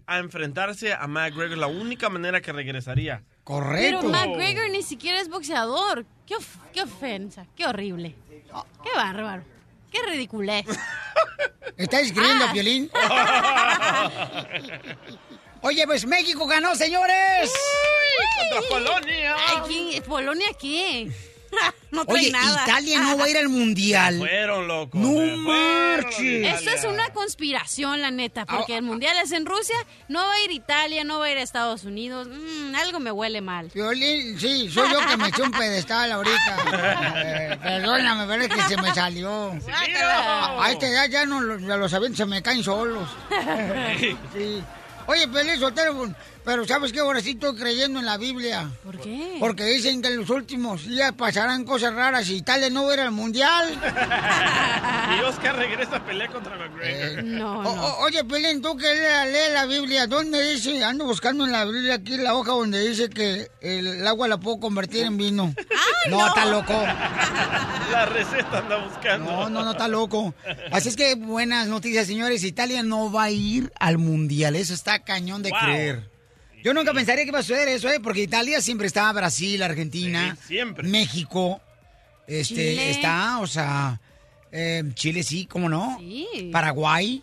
a enfrentarse a McGregor, la única manera que regresaría. Pero McGregor ni siquiera es boxeador. Qué, of- qué ofensa, qué horrible. Qué bárbaro. Qué ridiculez. ¿Estás escribiendo, Ah. Piolín? Oye, pues México ganó, señores. ¡Contra Polonia! Ay, ¿quién- ¿Polonia qué? no trae Oye, nada. Italia no va a ir al mundial. Fueron, loco. No marches. Esto es una conspiración, la neta, porque el mundial es en Rusia, no va a ir Italia, no va a ir a Estados Unidos. Mm, algo me huele mal. Piolín, sí, soy yo que me eché un pedestal ahorita. Eh, perdóname, pero es que se me salió. A, a esta edad ya no los, ya los avientos se me caen solos. Sí. Oye, Pelín Sotelo, pero ¿sabes qué? Ahora sí estoy creyendo en la Biblia. ¿Por qué? Porque dicen que en los últimos días pasarán cosas raras y Italia no va a ir al mundial. Y Oscar regresa a pelear contra McGregor. No, O- o- oye, Pelín, tú que lees lee la Biblia, ¿dónde dice? Ando buscando en la Biblia aquí la hoja donde dice que el agua la puedo convertir en vino. no, está loco. La receta anda buscando. No, no, no está loco. Así es que buenas noticias, señores. Italia no va a ir al mundial. Eso está cañón de Wow. creer. Yo nunca pensaría que iba a suceder eso, ¿eh? Porque Italia siempre está Brasil, Argentina, siempre. México, este, Chile. está, o sea, eh, Chile sí, ¿cómo no? Sí. Paraguay,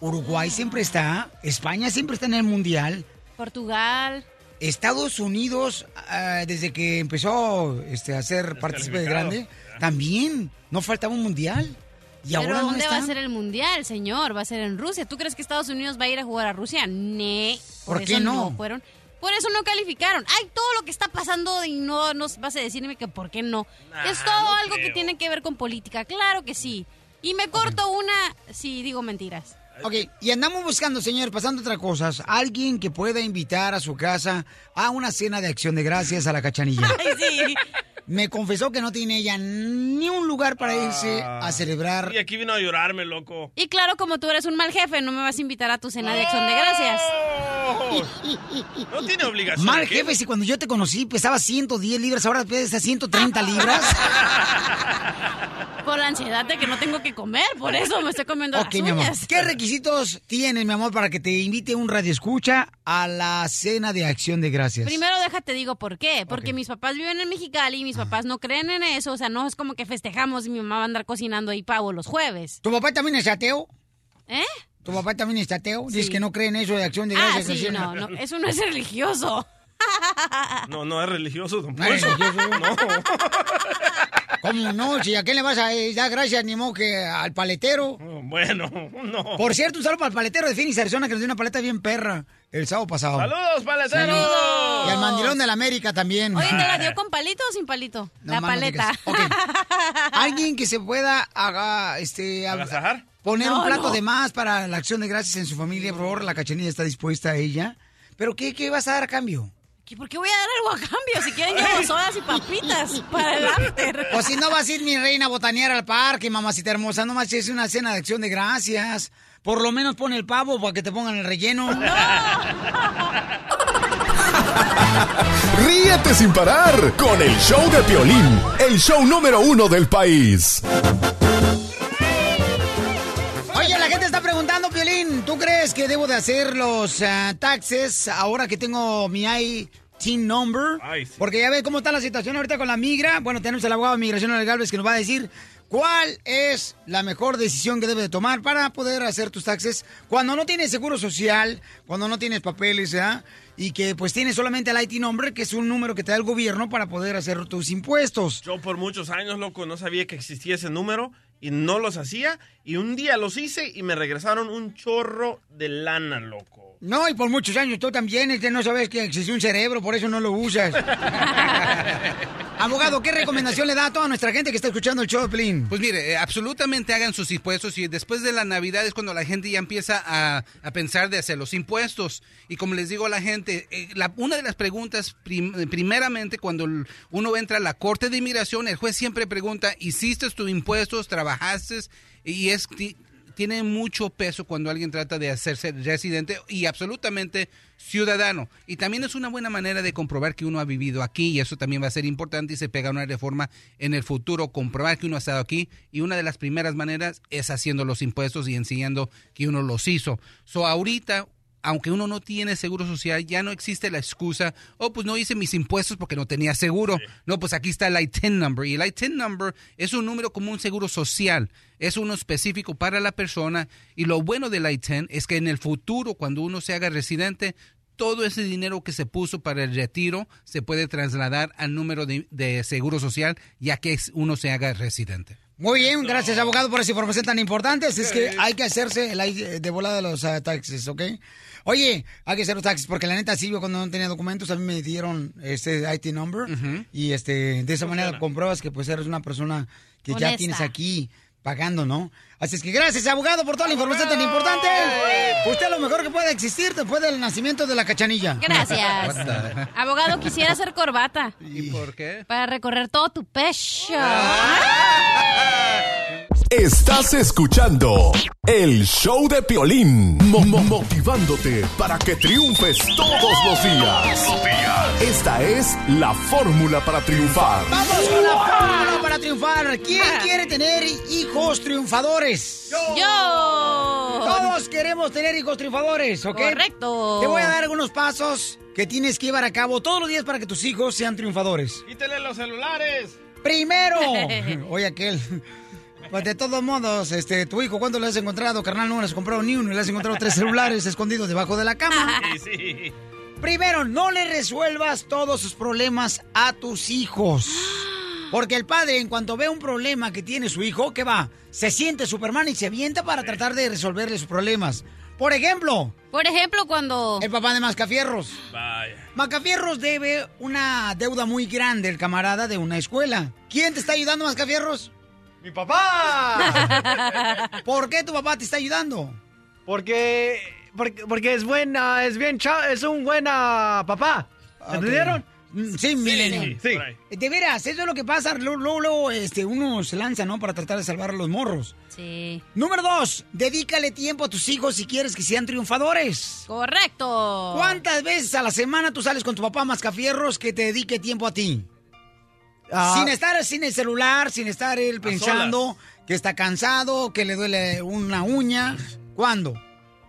Uruguay siempre está, España siempre está en el mundial. Portugal. Estados Unidos, ah, desde que empezó este, a ser partícipe de grande, también no faltaba un mundial. Y Pero ahora no ¿dónde va a ser el mundial, señor? Va a ser en Rusia. ¿Tú crees que Estados Unidos va a ir a jugar a Rusia? Ne. ¿Por qué eso no? fueron. Por eso no calificaron. Ay, todo lo que está pasando y no nos vas a decirme que por qué no. es todo no algo que tiene que ver con política. Claro que sí. Y me corto una si digo mentiras. Ok, y andamos buscando, señor, pasando otras cosas, alguien que pueda invitar a su casa a una cena de acción de gracias a la cachanilla. Ay, sí. Me confesó que no tiene ella ni un lugar para irse a celebrar. Y aquí vino a llorarme, loco. Y claro, como tú eres un mal jefe, no me vas a invitar a tu cena de acción de gracias. No tiene obligación. Mal jefe, si cuando yo te conocí pesaba 110 libras, ahora pesas 130 libras. Por la ansiedad de que no tengo que comer, por eso me estoy comiendo Ok, las mi amor. uñas. ¿Qué requisitos tienes, mi amor, para que te invite un radio escucha a la cena de acción de gracias? Primero déjate digo por qué. Porque mis papás viven en Mexicali y mis papás no creen en eso, o sea, no es como que festejamos y mi mamá va a andar cocinando ahí pavo los jueves. ¿Tu papá también es ateo? ¿Eh? ¿Tu papá también es ateo? Dices Sí. que no cree en eso de acción de Ah, gracias. sí, Cristian. no, no, eso no es religioso. No, no es religioso, don No es religioso. No. ¿Cómo no? Si a quién le vas a eh, dar gracias ni modo que al paletero. Bueno, no. Por cierto, un saludo para el paletero de Phoenix, Arizona, que nos dio una paleta bien perra el sábado pasado. ¡Saludos, paletero! ¡Saludos! Y al mandilón de la América también. Oye, ¿te la dio con palito o sin palito? No, la paleta. digas. Alguien que se pueda haga, este, ¿Agasajar? Poner No, un plato no. de más para la acción de gracias en su familia, por favor. La cachanilla está dispuesta a ella. ¿Pero qué, qué vas a dar a cambio? ¿Y ¿Por qué voy a dar algo a cambio? Si quieren llevo sodas y papitas para el after. O si no vas a ir mi reina a botanear al parque, mamacita hermosa, nomás es una cena de acción de gracias. Por lo menos pon el pavo para que te pongan el relleno. Ríete sin parar con el show de Piolín, el show número uno del país. Crees que debo de hacer los ah, taxes ahora que tengo mi IT number? Ay, sí. Porque ya ve cómo está la situación ahorita con la migra. Bueno, tenemos al abogado de migración Legal Galvez que nos va a decir cuál es la mejor decisión que debe de tomar para poder hacer tus taxes cuando no tienes seguro social, cuando no tienes papeles, ¿verdad? Y que pues tienes solamente el IT number, que es un número que te da el gobierno para poder hacer tus impuestos. Yo por muchos años, loco, no sabía que existía ese número y no los hacía. Y un día los hice y me regresaron un chorro de lana, loco. No, y por muchos años tú también, este, no sabes que existe un cerebro, por eso no lo usas. Abogado, ¿qué recomendación le da a toda nuestra gente que está escuchando el show, Plin? Pues mire, eh, absolutamente hagan sus impuestos y después de la Navidad es cuando la gente ya empieza a, a pensar de hacer los impuestos. Y como les digo a la gente, eh, una de las preguntas, prim- primeramente cuando uno entra a la Corte de Inmigración, el juez siempre pregunta, ¿hiciste tus impuestos? ¿Trabajaste? Y es... ti- tiene mucho peso cuando alguien trata de hacerse residente y absolutamente ciudadano. Y también es una buena manera de comprobar que uno ha vivido aquí y eso también va a ser importante y se pega una reforma en el futuro, comprobar que uno ha estado aquí y una de las primeras maneras es haciendo los impuestos y enseñando que uno los hizo. So ahorita aunque uno no tiene seguro social, ya no existe la excusa, oh, pues no hice mis impuestos porque no tenía seguro. No, pues aquí está el ITIN number. Y el ITIN number es un número como un seguro social. Es uno específico para la persona. Y lo bueno del ITIN es que en el futuro, cuando uno se haga residente, todo ese dinero que se puso para el retiro se puede trasladar al número de, de seguro social, ya que uno se haga residente. Muy bien, gracias abogado por esa información tan importante. Es que hay que hacerse el de volada de los ah, taxes, ¿ok? Oye, hay que hacer los taxes porque la neta sí, yo cuando no tenía documentos a mí me dieron este IT number y este de esa manera compruebas que pues eres una persona que ya Honesta. tienes aquí pagando, ¿no? Así es que gracias abogado por toda la información tan importante. Usted es lo mejor que puede existir después del nacimiento de la cachanilla. Gracias. Abogado, quisiera hacer corbata ¿Y por qué? para recorrer todo tu pecho. Estás escuchando el show de Piolín, Mo- mo- motivándote para que triunfes todos los días. Esta es la fórmula para triunfar. Vamos con la fórmula para triunfar. ¿Quién quiere tener hijos triunfadores? Yo. Todos queremos tener hijos triunfadores, ¿ok? Correcto. Te voy a dar algunos pasos que tienes que llevar a cabo todos los días para que tus hijos sean triunfadores. ¡Quítele los celulares! Primero, oye aquel. Pues de todos modos, este, tu hijo, ¿cuándo le has encontrado, carnal? No le has comprado ni uno, y le has encontrado tres celulares escondidos debajo de la cama. Sí, sí. Primero, no le resuelvas todos sus problemas a tus hijos. Porque el padre, en cuanto ve un problema que tiene su hijo, ¿qué va? Se siente Superman y se avienta para tratar de resolverle sus problemas. Por ejemplo, Por ejemplo, cuando... el papá de Mascafierros. Vaya. Mascafierros debe una deuda muy grande, el camarada de una escuela. ¿Quién te está ayudando, Mascafierros? ¡Mi papá! ¿Por qué tu papá te está ayudando? Porque, porque, porque es buena, es bien es un buena papá. Ok. ¿Entendieron? Sí, milenio. Sí. De veras, eso es lo que pasa. Luego, luego, luego, este, uno se lanza, ¿no? Para tratar de salvar a los morros. Sí. Número dos, dedícale tiempo a tus hijos si quieres que sean triunfadores. Correcto. ¿Cuántas veces a la semana tú sales con tu papá mascafierros que te dedique tiempo a ti? Ah, Sin estar sin el celular, sin estar él pensando que está cansado, que le duele una uña. ¿Cuándo?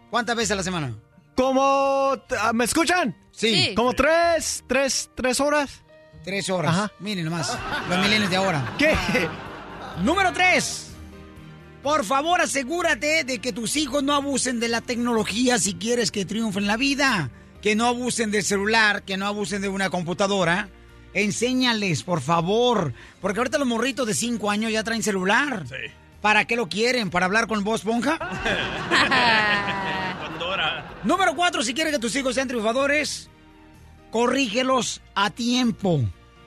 ¿Cuántas veces a la semana? como, ah, ¿me escuchan? Sí. Sí. Como tres, tres, tres horas. Tres horas. Ajá. Miren nomás, los milenios de ahora. ¿Qué? Número tres. Por favor, asegúrate de que tus hijos no abusen de la tecnología si quieres que triunfen en la vida. Que no abusen del celular, que no abusen de una computadora. Enséñales, por favor. Porque ahorita los morritos de 5 años ya traen celular. Sí. ¿Para qué lo quieren? ¿Para hablar con voz ponja? Pandora. Número cuatro, si quieres que tus hijos sean triunfadores, corrígelos a tiempo.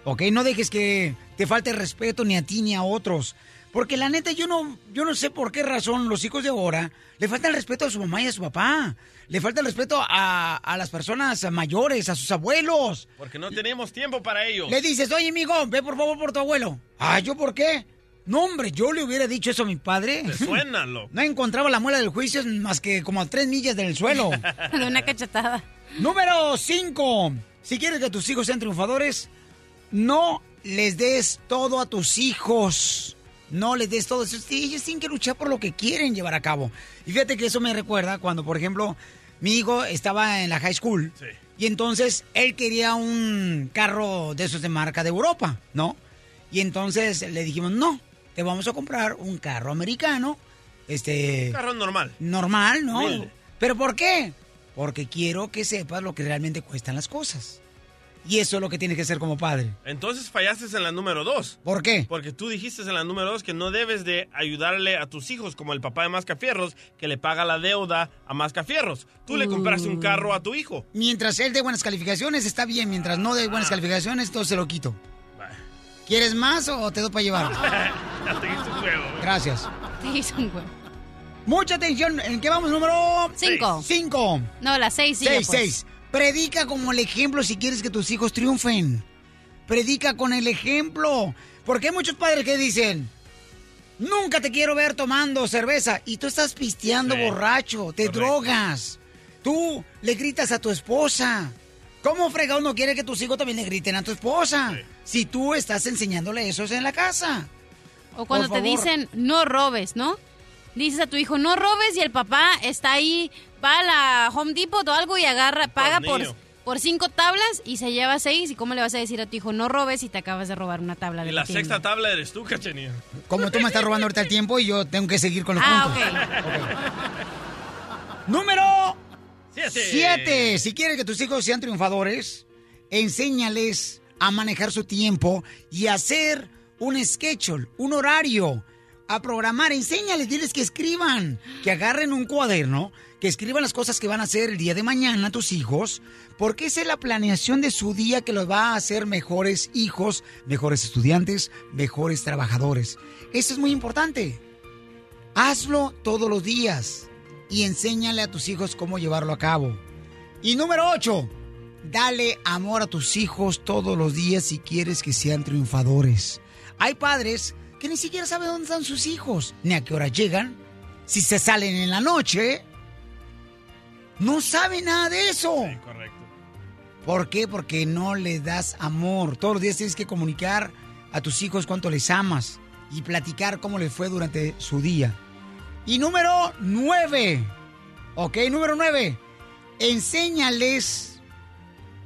¿Ok? No dejes que te falte respeto ni a ti ni a otros. Porque la neta, yo no, yo no sé por qué razón los hijos de ahora le falta el respeto a su mamá y a su papá. Le falta el respeto a, a las personas mayores, a sus abuelos. Porque no tenemos tiempo para ellos. Le dices, oye, amigo, ve por favor por tu abuelo. Ah, ¿yo por qué? No, hombre, yo le hubiera dicho eso a mi padre. Te suena, loco. No encontraba la muela del juicio más que como a tres millas del suelo. De una cachetada. Número 5. Si quieres que tus hijos sean triunfadores, no les des todo a tus hijos. No les des todo. Sí, Ellos tienen que luchar por lo que quieren llevar a cabo. Y fíjate que eso me recuerda cuando, por ejemplo, mi hijo estaba en la high school. Y entonces él quería un carro de esos de marca de Europa, ¿no? Y entonces le dijimos, no, te vamos a comprar un carro americano. Este. Carro normal. Normal, ¿no? Humilde. ¿Pero por qué? Porque quiero que sepas lo que realmente cuestan las cosas. Y eso es lo que tienes que hacer como padre. Entonces fallaste en la número dos. ¿Por qué? Porque tú dijiste en la número dos que no debes de ayudarle a tus hijos como el papá de Mascafierros que le paga la deuda a Mascafierros. Tú le compraste un carro a tu hijo. Mientras él dé buenas calificaciones, está bien. Mientras no dé buenas calificaciones, todo se lo quito. ¿Quieres más o te doy para llevar? Ya te hice un juego. Gracias. Te hizo un huevo. Mucha atención. ¿En qué vamos? Número... Cinco. Cinco. No, las seis sí. Seis, seis. Predica como el ejemplo si quieres que tus hijos triunfen. Predica con el ejemplo. Porque hay muchos padres que dicen, nunca te quiero ver tomando cerveza. Y tú estás pisteando Sí. borracho, te drogas. Tú le gritas a tu esposa. ¿Cómo fregado no quiere que tus hijos también le griten a tu esposa? Si tú estás enseñándole eso en la casa. O cuando te dicen no robes, ¿no? Dices a tu hijo no robes y el papá está ahí, va a la Home Depot o algo y agarra, paga por, Tornillo. por cinco tablas y se lleva seis. ¿Y cómo le vas a decir a tu hijo no robes y te acabas de robar una tabla de Y la tienda? sexta tabla eres tú, cachenía. Como tú me estás robando ahorita el tiempo y yo tengo que seguir con los Ah, puntos. Número Siete. 7. Si quieres que tus hijos sean triunfadores, enséñales a manejar su tiempo y hacer un schedule, un horario, a programar. Enséñales, diles que escriban, que agarren un cuaderno, que escriban las cosas que van a hacer el día de mañana tus hijos, porque esa es la planeación de su día que los va a hacer mejores hijos, mejores estudiantes, mejores trabajadores. Eso es muy importante. Hazlo todos los días y enséñale a tus hijos cómo llevarlo a cabo. Y número 8, dale amor a tus hijos todos los días si quieres que sean triunfadores. Hay padres que ni siquiera saben dónde están sus hijos, ni a qué hora llegan, si se salen en la noche. No saben nada de eso. Correcto. ¿Por qué? Porque no le das amor. Todos los días tienes que comunicar a tus hijos cuánto les amas y platicar cómo les fue durante su día. Y número nueve. Ok, número nueve. Enséñales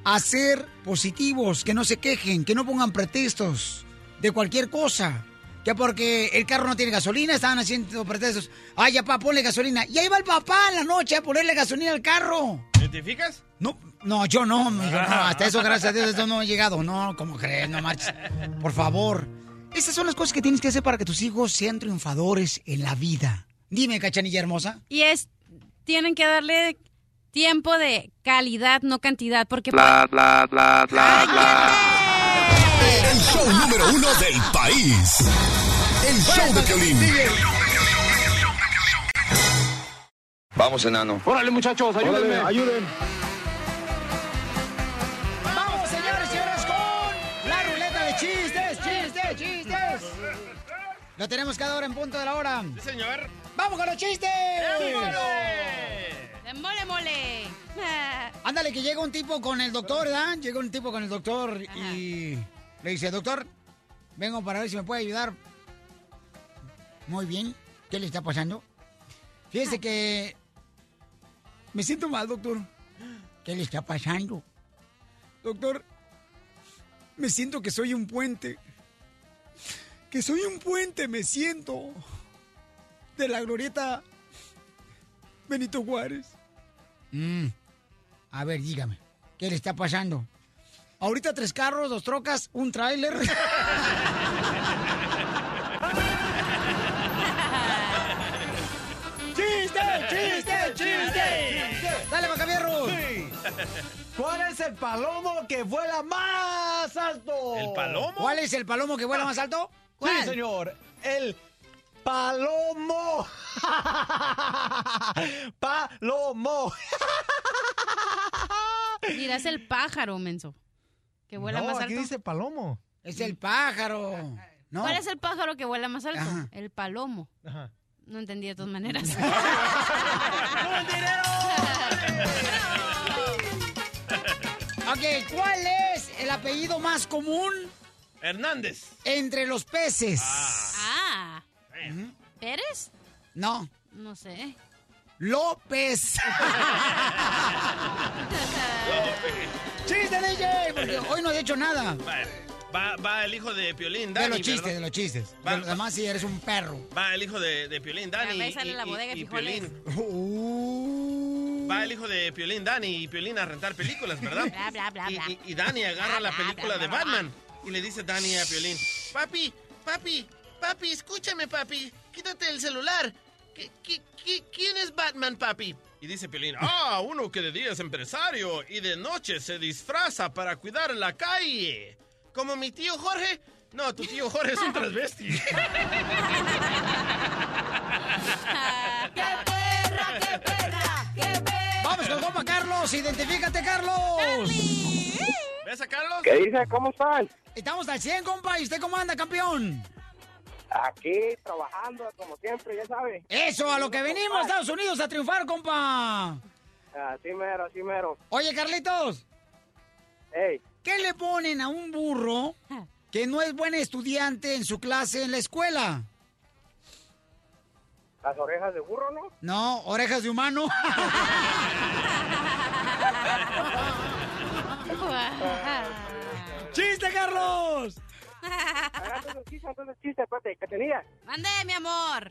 a ser positivos, que no se quejen, que no pongan pretextos de cualquier cosa. Que porque el carro no tiene gasolina, estaban haciendo pretextos. Ay, ya papá, ponle gasolina. Y ahí va el papá en la noche a ponerle gasolina al carro. ¿Identificas? No, no, yo no, mijo, no, hasta eso, gracias a Dios, esto no he llegado. No, como crees, no marches. Por favor. Esas son las cosas que tienes que hacer para que tus hijos sean triunfadores en la vida. Dime, cachanilla hermosa. Y es, tienen que darle tiempo de calidad, no cantidad, porque... Bla, bla, bla, bla, bla. Show número uno del país. El show de Piolín. Vamos, enano. Órale, muchachos, ayúdenme. ayuden. Vamos, señores y señoras, con la ruleta de chistes, chistes, chistes. Lo tenemos cada hora en punto de la hora. Sí, señor. ¡Vamos con los chistes! ¡De mole, mole! Ándale, que llega un tipo con el doctor, ¿verdad? Llega un tipo con el doctor y le dice, doctor, vengo para ver si me puede ayudar. Muy bien, ¿qué le está pasando? Fíjese que me siento mal, doctor. ¿Qué le está pasando? Doctor, Me siento que soy un puente. Que soy un puente, me siento. De la glorieta Benito Juárez. Mm. A ver, dígame, ¿qué le está pasando? Ahorita tres carros, dos trocas, un tráiler. ¡Chiste, chiste, chiste! ¡Dale, Macabierro! ¿Cuál es el palomo que vuela más alto? ¿El palomo? ¿Cuál es el palomo que vuela más alto? Sí, señor. El palomo. palomo. Dirás el pájaro, menso. Que vuela no, más aquí alto. dice palomo. Es el pájaro. ¿no? ¿Cuál es el pájaro que vuela más alto? Ajá. El palomo. Ajá. No entendí de todas maneras. Ok, ¿cuál es el apellido más común Hernández. entre los peces? ah. ¿Pérez? No, No sé. López. ¡Chiste, DJ! Porque hoy no he hecho nada. Va, va, va el hijo de Piolín, De Dani, los chistes, ¿verdad? de los chistes. Va- De- Además, si eres un perro. Va el hijo de, de Piolín, Dani. Sale y, la bodega de y. Piolín. Va el hijo de Piolín, Dani y Piolín a rentar películas, ¿verdad? Bla, bla, bla, Y, bla. y- y Dani agarra la Bla, película bla, de bla. Batman y le dice Dani a Piolín, papi, papi, papi, escúchame, papi, quítate el celular. ¿Qui- qui- qui- quién es Batman, papi? Y dice Piolín, ah, uno que de día es empresario y de noche se disfraza para cuidar la calle. ¿Como mi tío Jorge? No, tu tío Jorge es un transvesti. Vamos con compa Carlos. Identifícate, Carlos. ¿Ves a Carlos? ¿Qué dice? ¿Cómo están? Estamos al 100, compa. ¿Y usted cómo anda, campeón? Aquí trabajando, como siempre, ya sabe. Eso, a lo que venimos, Estados Unidos, a triunfar, compa. Así mero, así mero. Oye, Carlitos. ¿Qué le ponen a un burro que no es buen estudiante en su clase en la escuela? Las orejas de burro, ¿no? No, orejas de humano. ¡Chiste, Carlos! Entonces, chiste, entonces, chiste, espérate, ¿qué tenía? Mande, mi amor.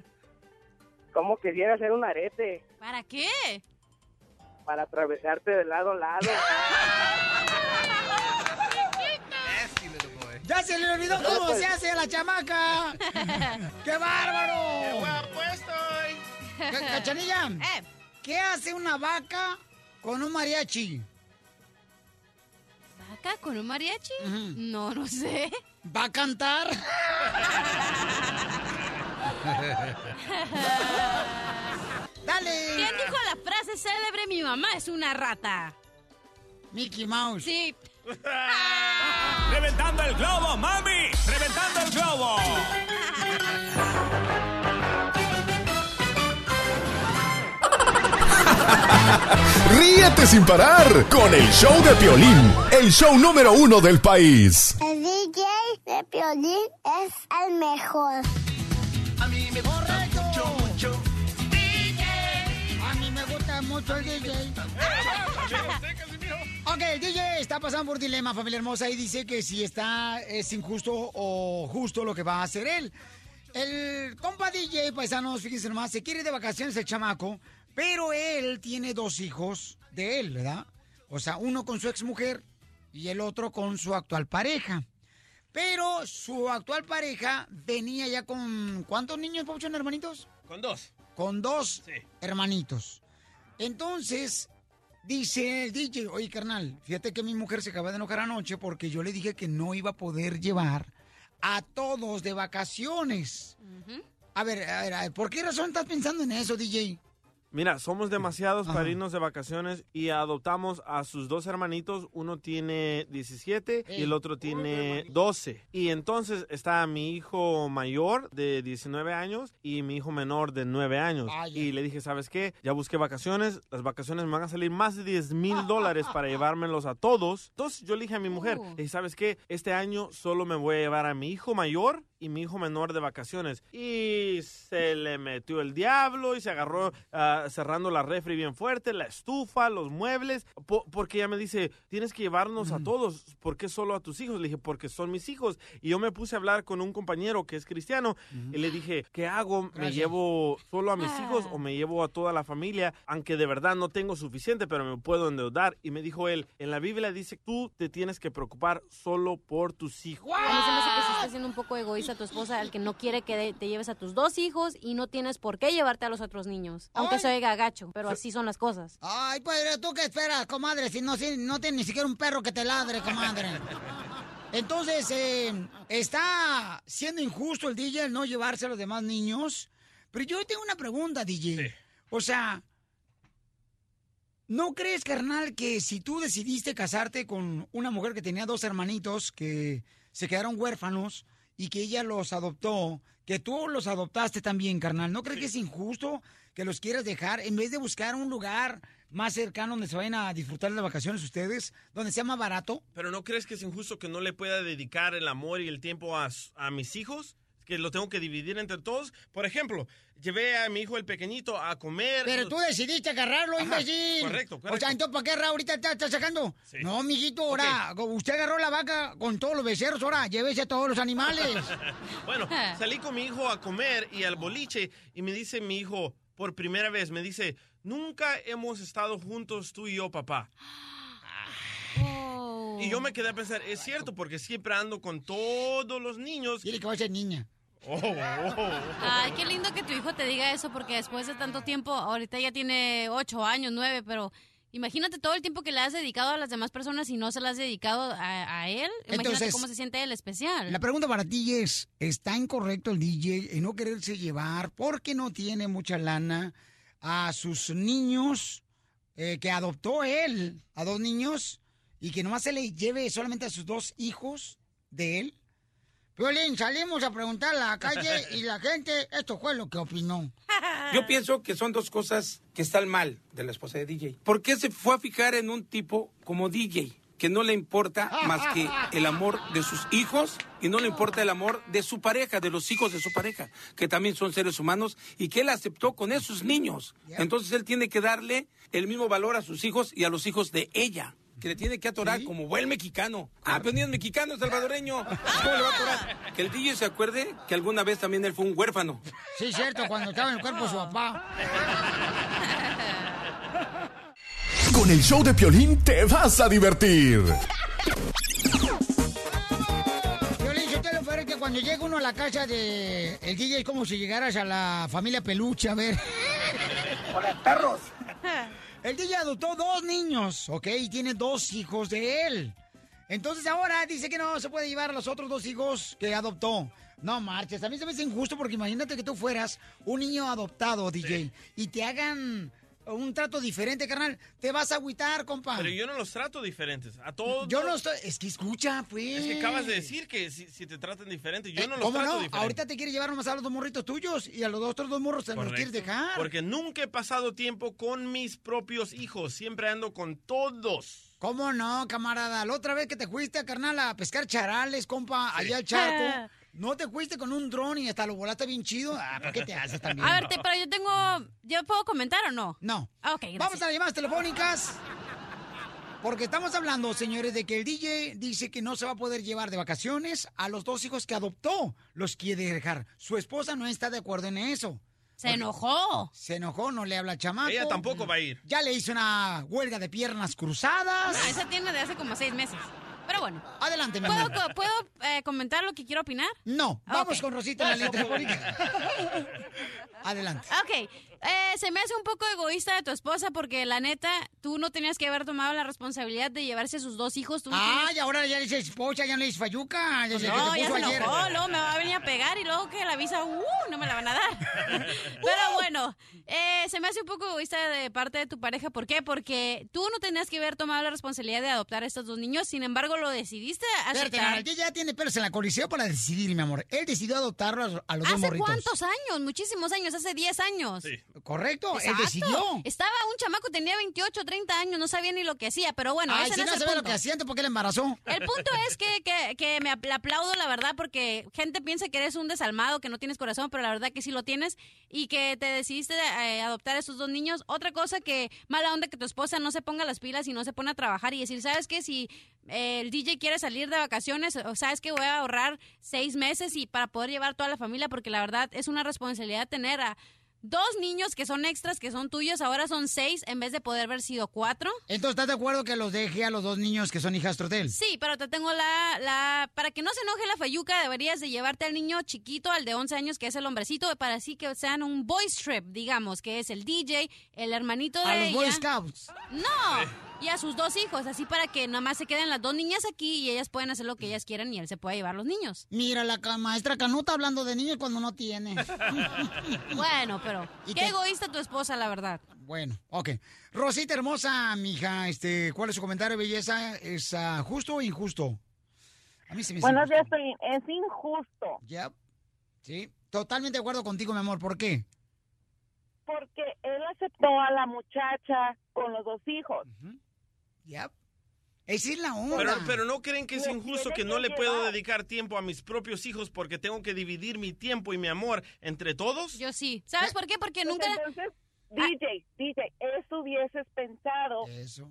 ¿Cómo quisiera hacer un arete ¿Para qué? para atravesarte de lado a lado? ¡Ya se le olvidó cómo se hace a la chamaca! ¡Qué bárbaro! ¡Qué guapo estoy! Ca- Cachanilla, ¿qué hace una vaca con un mariachi? ¿Vaca con un mariachi? No, no sé. ¿Va a cantar? ¡Dale! ¿Quién dijo la frase célebre mi mamá es una rata? Mickey Mouse. Sí. ¡Reventando el globo, mami! ¡Reventando el globo! Ríete sin parar con el show de Piolín, el show número uno del país. El DJ de Piolín es el mejor. A mí me gusta mucho, mucho. DJ. A mí me gusta mucho el DJ. Ok, el DJ está pasando por dilema, familia hermosa, y dice que si está, es injusto o justo lo que va a hacer él. El compa DJ, paisanos, fíjense nomás, se quiere ir de vacaciones el chamaco, pero él tiene dos hijos de él, ¿verdad? O sea, uno con su exmujer y el otro con su actual pareja. Pero su actual pareja venía ya con... ¿Cuántos niños, Pauchón, hermanitos? Con dos. Con dos hermanitos. Entonces, dice el DJ, oye, carnal, fíjate que mi mujer se acaba de enojar anoche porque yo le dije que no iba a poder llevar a todos de vacaciones. A ver, a ver, a ver, ¿por qué razón estás pensando en eso, DJ? Mira, somos demasiados para irnos de vacaciones y adoptamos a sus dos hermanitos. Uno tiene 17 y el otro tiene 12. Y entonces está mi hijo mayor de 19 años y mi hijo menor de 9 años. Y le dije, ¿sabes qué? Ya busqué vacaciones. Las vacaciones me van a salir más de 10 mil dólares para llevármelos a todos. Entonces yo le dije a mi mujer, le dije, ¿sabes qué? Este año solo me voy a llevar a mi hijo mayor y mi hijo menor de vacaciones. Y se le metió el diablo y se agarró ah, cerrando la refri bien fuerte, la estufa, los muebles, po- porque ella me dice, tienes que llevarnos a todos, ¿por qué solo a tus hijos? Le dije, porque son mis hijos. Y yo me puse a hablar con un compañero que es cristiano y le dije, ¿qué hago? ¿Me Gracias. llevo solo a mis hijos o me llevo a toda la familia? Aunque de verdad no tengo suficiente, pero me puedo endeudar. Y me dijo él, en la Biblia dice, tú te tienes que preocupar solo por tus hijos. A mí se me hace que sí está siendo un poco egoísta tu esposa al que no quiere que te lleves a tus dos hijos y no tienes por qué llevarte a los otros niños. Aunque se oiga gacho, pero así son las cosas. Ay, padre, ¿tú qué esperas, comadre? Si no, si no tienes ni siquiera un perro que te ladre, comadre. Entonces, eh, está siendo injusto el DJ el no llevarse a los demás niños. Pero yo tengo una pregunta, DJ. O sea, ¿no crees, carnal, que si tú decidiste casarte con una mujer que tenía dos hermanitos que se quedaron huérfanos y que ella los adoptó, que tú los adoptaste también, carnal, ¿no crees que es injusto que los quieras dejar en vez de buscar un lugar más cercano donde se vayan a disfrutar de vacaciones ustedes, donde sea más barato? Pero ¿no crees que es injusto que no le pueda dedicar el amor y el tiempo a mis hijos? Que lo tengo que dividir entre todos. Por ejemplo, llevé a mi hijo el pequeñito a comer. Pero tú decidiste agarrarlo, Ajá, imbécil. correcto, O sea, entonces, ¿para qué ahorita está, está sacando? No, mijito, ahora, usted agarró la vaca con todos los becerros, ahora, llévese a todos los animales. bueno, salí con mi hijo a comer y al boliche y me dice mi hijo, por primera vez, me dice, nunca hemos estado juntos tú y yo, papá. Y yo me quedé a pensar, es cierto, porque siempre ando con todos los niños. Dile que va a ser niña. Oh, oh. Ay, qué lindo que tu hijo te diga eso, porque después de tanto tiempo, ahorita ya tiene ocho años, nueve, pero imagínate todo el tiempo que le has dedicado a las demás personas y no se las has dedicado a, a él. Imagínate Entonces, cómo se siente él especial. La pregunta para ti es, ¿está incorrecto el DJ en no quererse llevar porque no tiene mucha lana a sus niños eh, que adoptó él, a dos niños, y que nomás se le lleve solamente a sus dos hijos de él? Violín, salimos a preguntar a la calle y la gente, esto fue lo que opinó. Yo pienso que son dos cosas que están mal de la esposa de DJ. ¿Por qué se fue a fijar en un tipo como DJ? Que no le importa más que el amor de sus hijos y no le importa el amor de su pareja, de los hijos de su pareja, que también son seres humanos y que él aceptó con esos niños. Entonces él tiene que darle el mismo valor a sus hijos y a los hijos de ella. Que le tiene que atorar como buen mexicano. Ah, pero ni es mexicano, es salvadoreño. ¿Cómo le va a atorar? Que el DJ se acuerde que alguna vez también él fue un huérfano. Sí, cierto, cuando estaba en el cuerpo de su papá. Con el show de Piolín te vas a divertir. Violín, yo te lo que cuando llega uno a la casa de el DJ es como si llegaras a la familia Peluche, a ver. Hola, perros. El DJ adoptó dos niños, ¿ok? Y tiene dos hijos de él. Entonces ahora dice que no se puede llevar a los otros dos hijos que adoptó. No marches, a mí se me hace injusto porque imagínate que tú fueras un niño adoptado, DJ, y te hagan un trato diferente, carnal. Te vas a agüitar, compa. Pero yo no los trato diferentes. A todos. Yo no estoy. Es que escucha, pues. Es que acabas de decir que si, si te tratan diferente, yo Eh, no los ¿Cómo trato no? diferente. Ahorita te quiere llevar nomás a los dos morritos tuyos y a los otros dos morros te los quieres dejar. Porque nunca he pasado tiempo con mis propios hijos. Siempre ando con todos. ¿Cómo no, camarada? La otra vez que te fuiste, carnal, a pescar charales, compa, allá al charco. ¿No te fuiste con un dron y hasta lo volaste bien chido? Ah, ¿por qué te haces también? A ver, te- pero yo tengo... ¿Yo puedo comentar o no? No. Ah, ok, gracias. Vamos a las llamadas telefónicas. Porque estamos hablando, señores, de que el DJ dice que no se va a poder llevar de vacaciones a los dos hijos que adoptó. Los quiere dejar. Su esposa no está de acuerdo en eso. Se enojó. Se enojó, no le habla al chamaco. Ella tampoco va a ir. Ya le hizo una huelga de piernas cruzadas. Ah, esa tiene de hace como seis meses. Pero bueno. Adelante, mi ¿Puedo, amor. co- ¿puedo eh, comentar lo que quiero opinar? No, vamos Ok. con Rosita en la telefónica. Adelante. Ok, eh, se me hace un poco egoísta de tu esposa porque la neta, tú no tenías que haber tomado la responsabilidad de llevarse a sus dos hijos. Tú no Ay, tenías- ahora ya le dices esposa, ya no le dices fayuca. Desde no, ya se ayer. enojó, luego me va a venir a pegar y luego que la visa, uh, no me la van a dar. Pero bueno, eh, se me hace un poco egoísta de parte de tu pareja. ¿Por qué? Porque tú no tenías que haber tomado la responsabilidad de adoptar a estos dos niños, sin embargo lo decidiste Espérate, aceptar. carnal, ya tiene pelos en la coliseo para decidir, mi amor. Él decidió adoptarlo a, los dos ¿Hace morritos. cuántos años? Muchísimos años, hace 10 años. Sí, Correcto, él Exacto. decidió. Estaba un chamaco, tenía 28, 30 años, no sabía ni lo que hacía, pero bueno, Ay, ese si no no lo que hacía, entonces, ¿por qué le embarazó? El punto es que, que, que me aplaudo, la verdad, porque gente piensa que eres un desalmado, que no tienes corazón, pero la verdad que sí lo tienes y que te decidiste eh, adoptar a esos dos niños. Otra cosa que mala onda que tu esposa no se ponga las pilas y no se pone a trabajar y decir, ¿sabes qué? Si eh, el DJ quiere salir de vacaciones, o sabes que voy a ahorrar seis meses y para poder llevar toda la familia, porque la verdad es una responsabilidad tener a dos niños que son extras, que son tuyos, ahora son seis en vez de poder haber sido cuatro. Entonces, ¿estás de acuerdo que los deje a los dos niños que son hijastros de él? Sí, pero te tengo la, la... Para que no se enoje la fayuca, deberías de llevarte al niño chiquito, al de 11 años, que es el hombrecito, para así que sean un boys trip, digamos, que es el DJ, el hermanito de A los ella. Boy Scouts. No, y a sus dos hijos, así para que nada más se queden las dos niñas aquí y ellas pueden hacer lo que ellas quieran y él se pueda llevar los niños. Mira, la maestra Canuta hablando de niños cuando no tiene. Bueno, pero ¿Y qué egoísta tu esposa, la verdad. Bueno, ok. Rosita hermosa, mija, este, ¿cuál es su comentario, belleza? ¿Es ah, justo o injusto? A mí se me Buenos días. Es injusto Ya. Sí, totalmente de acuerdo contigo, mi amor. ¿Por qué? porque él aceptó a la muchacha con los dos hijos. Ya. Esa es la onda. Pero, pero no creen que es injusto que no le puedo dedicar tiempo a mis propios hijos porque tengo que dividir mi tiempo y mi amor entre todos. Yo sí. ¿Sabes por qué? Porque Pues nunca... entonces, DJ, DJ, eso hubieses pensado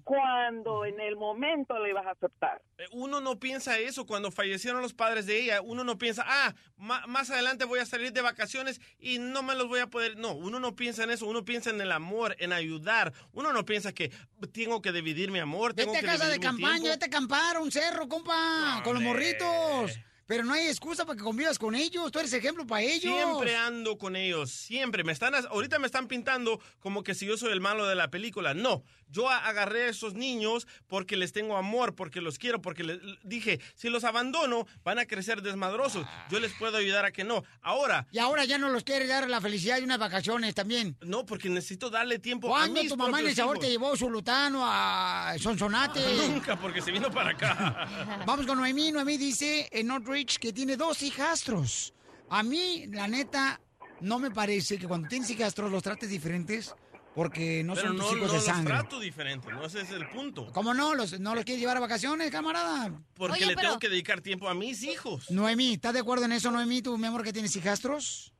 cuando en el momento le ibas a aceptar. Eh, Uno no piensa eso cuando fallecieron los padres de ella. Uno no piensa, ah, ma- más adelante voy a salir de vacaciones y no me los voy a poder. No, uno no piensa en eso. Uno piensa en el amor, en ayudar. Uno no piensa que tengo que dividir mi amor. Tengo Vete a que casa de campaña, vete a acampar a un cerro, compa, con los morritos. Pero no hay excusa para que convivas con ellos. Tú eres ejemplo para ellos. Siempre ando con ellos, siempre. Me están, ahorita me están pintando como que si yo soy el malo de la película. No, yo a- agarré a esos niños porque les tengo amor, porque los quiero, porque les dije, si los abandono, van a crecer desmadrosos. Yo les puedo ayudar a que no. Ahora. Y ahora ya no los quiere dar la felicidad y unas vacaciones también. No, porque necesito darle tiempo a ¿Cuándo mis tu mamá en el sabor hijos? te llevó su lutano a Sonsonate? Nunca, porque se vino para acá. Vamos con Noemí. Noemí dice en Northridge que tiene dos hijastros. A mí, la neta, no me parece que cuando tienes hijastros los trates diferentes porque no Pero son tus no, hijos no de los sangre. trato diferente, no ese es el punto. ¿Cómo no? Los, ¿No los quieres llevar a vacaciones, camarada? Porque le tengo que dedicar tiempo a mis hijos. Noemí, ¿estás de acuerdo en eso, Noemí, tú, mi amor, que tienes hijastros?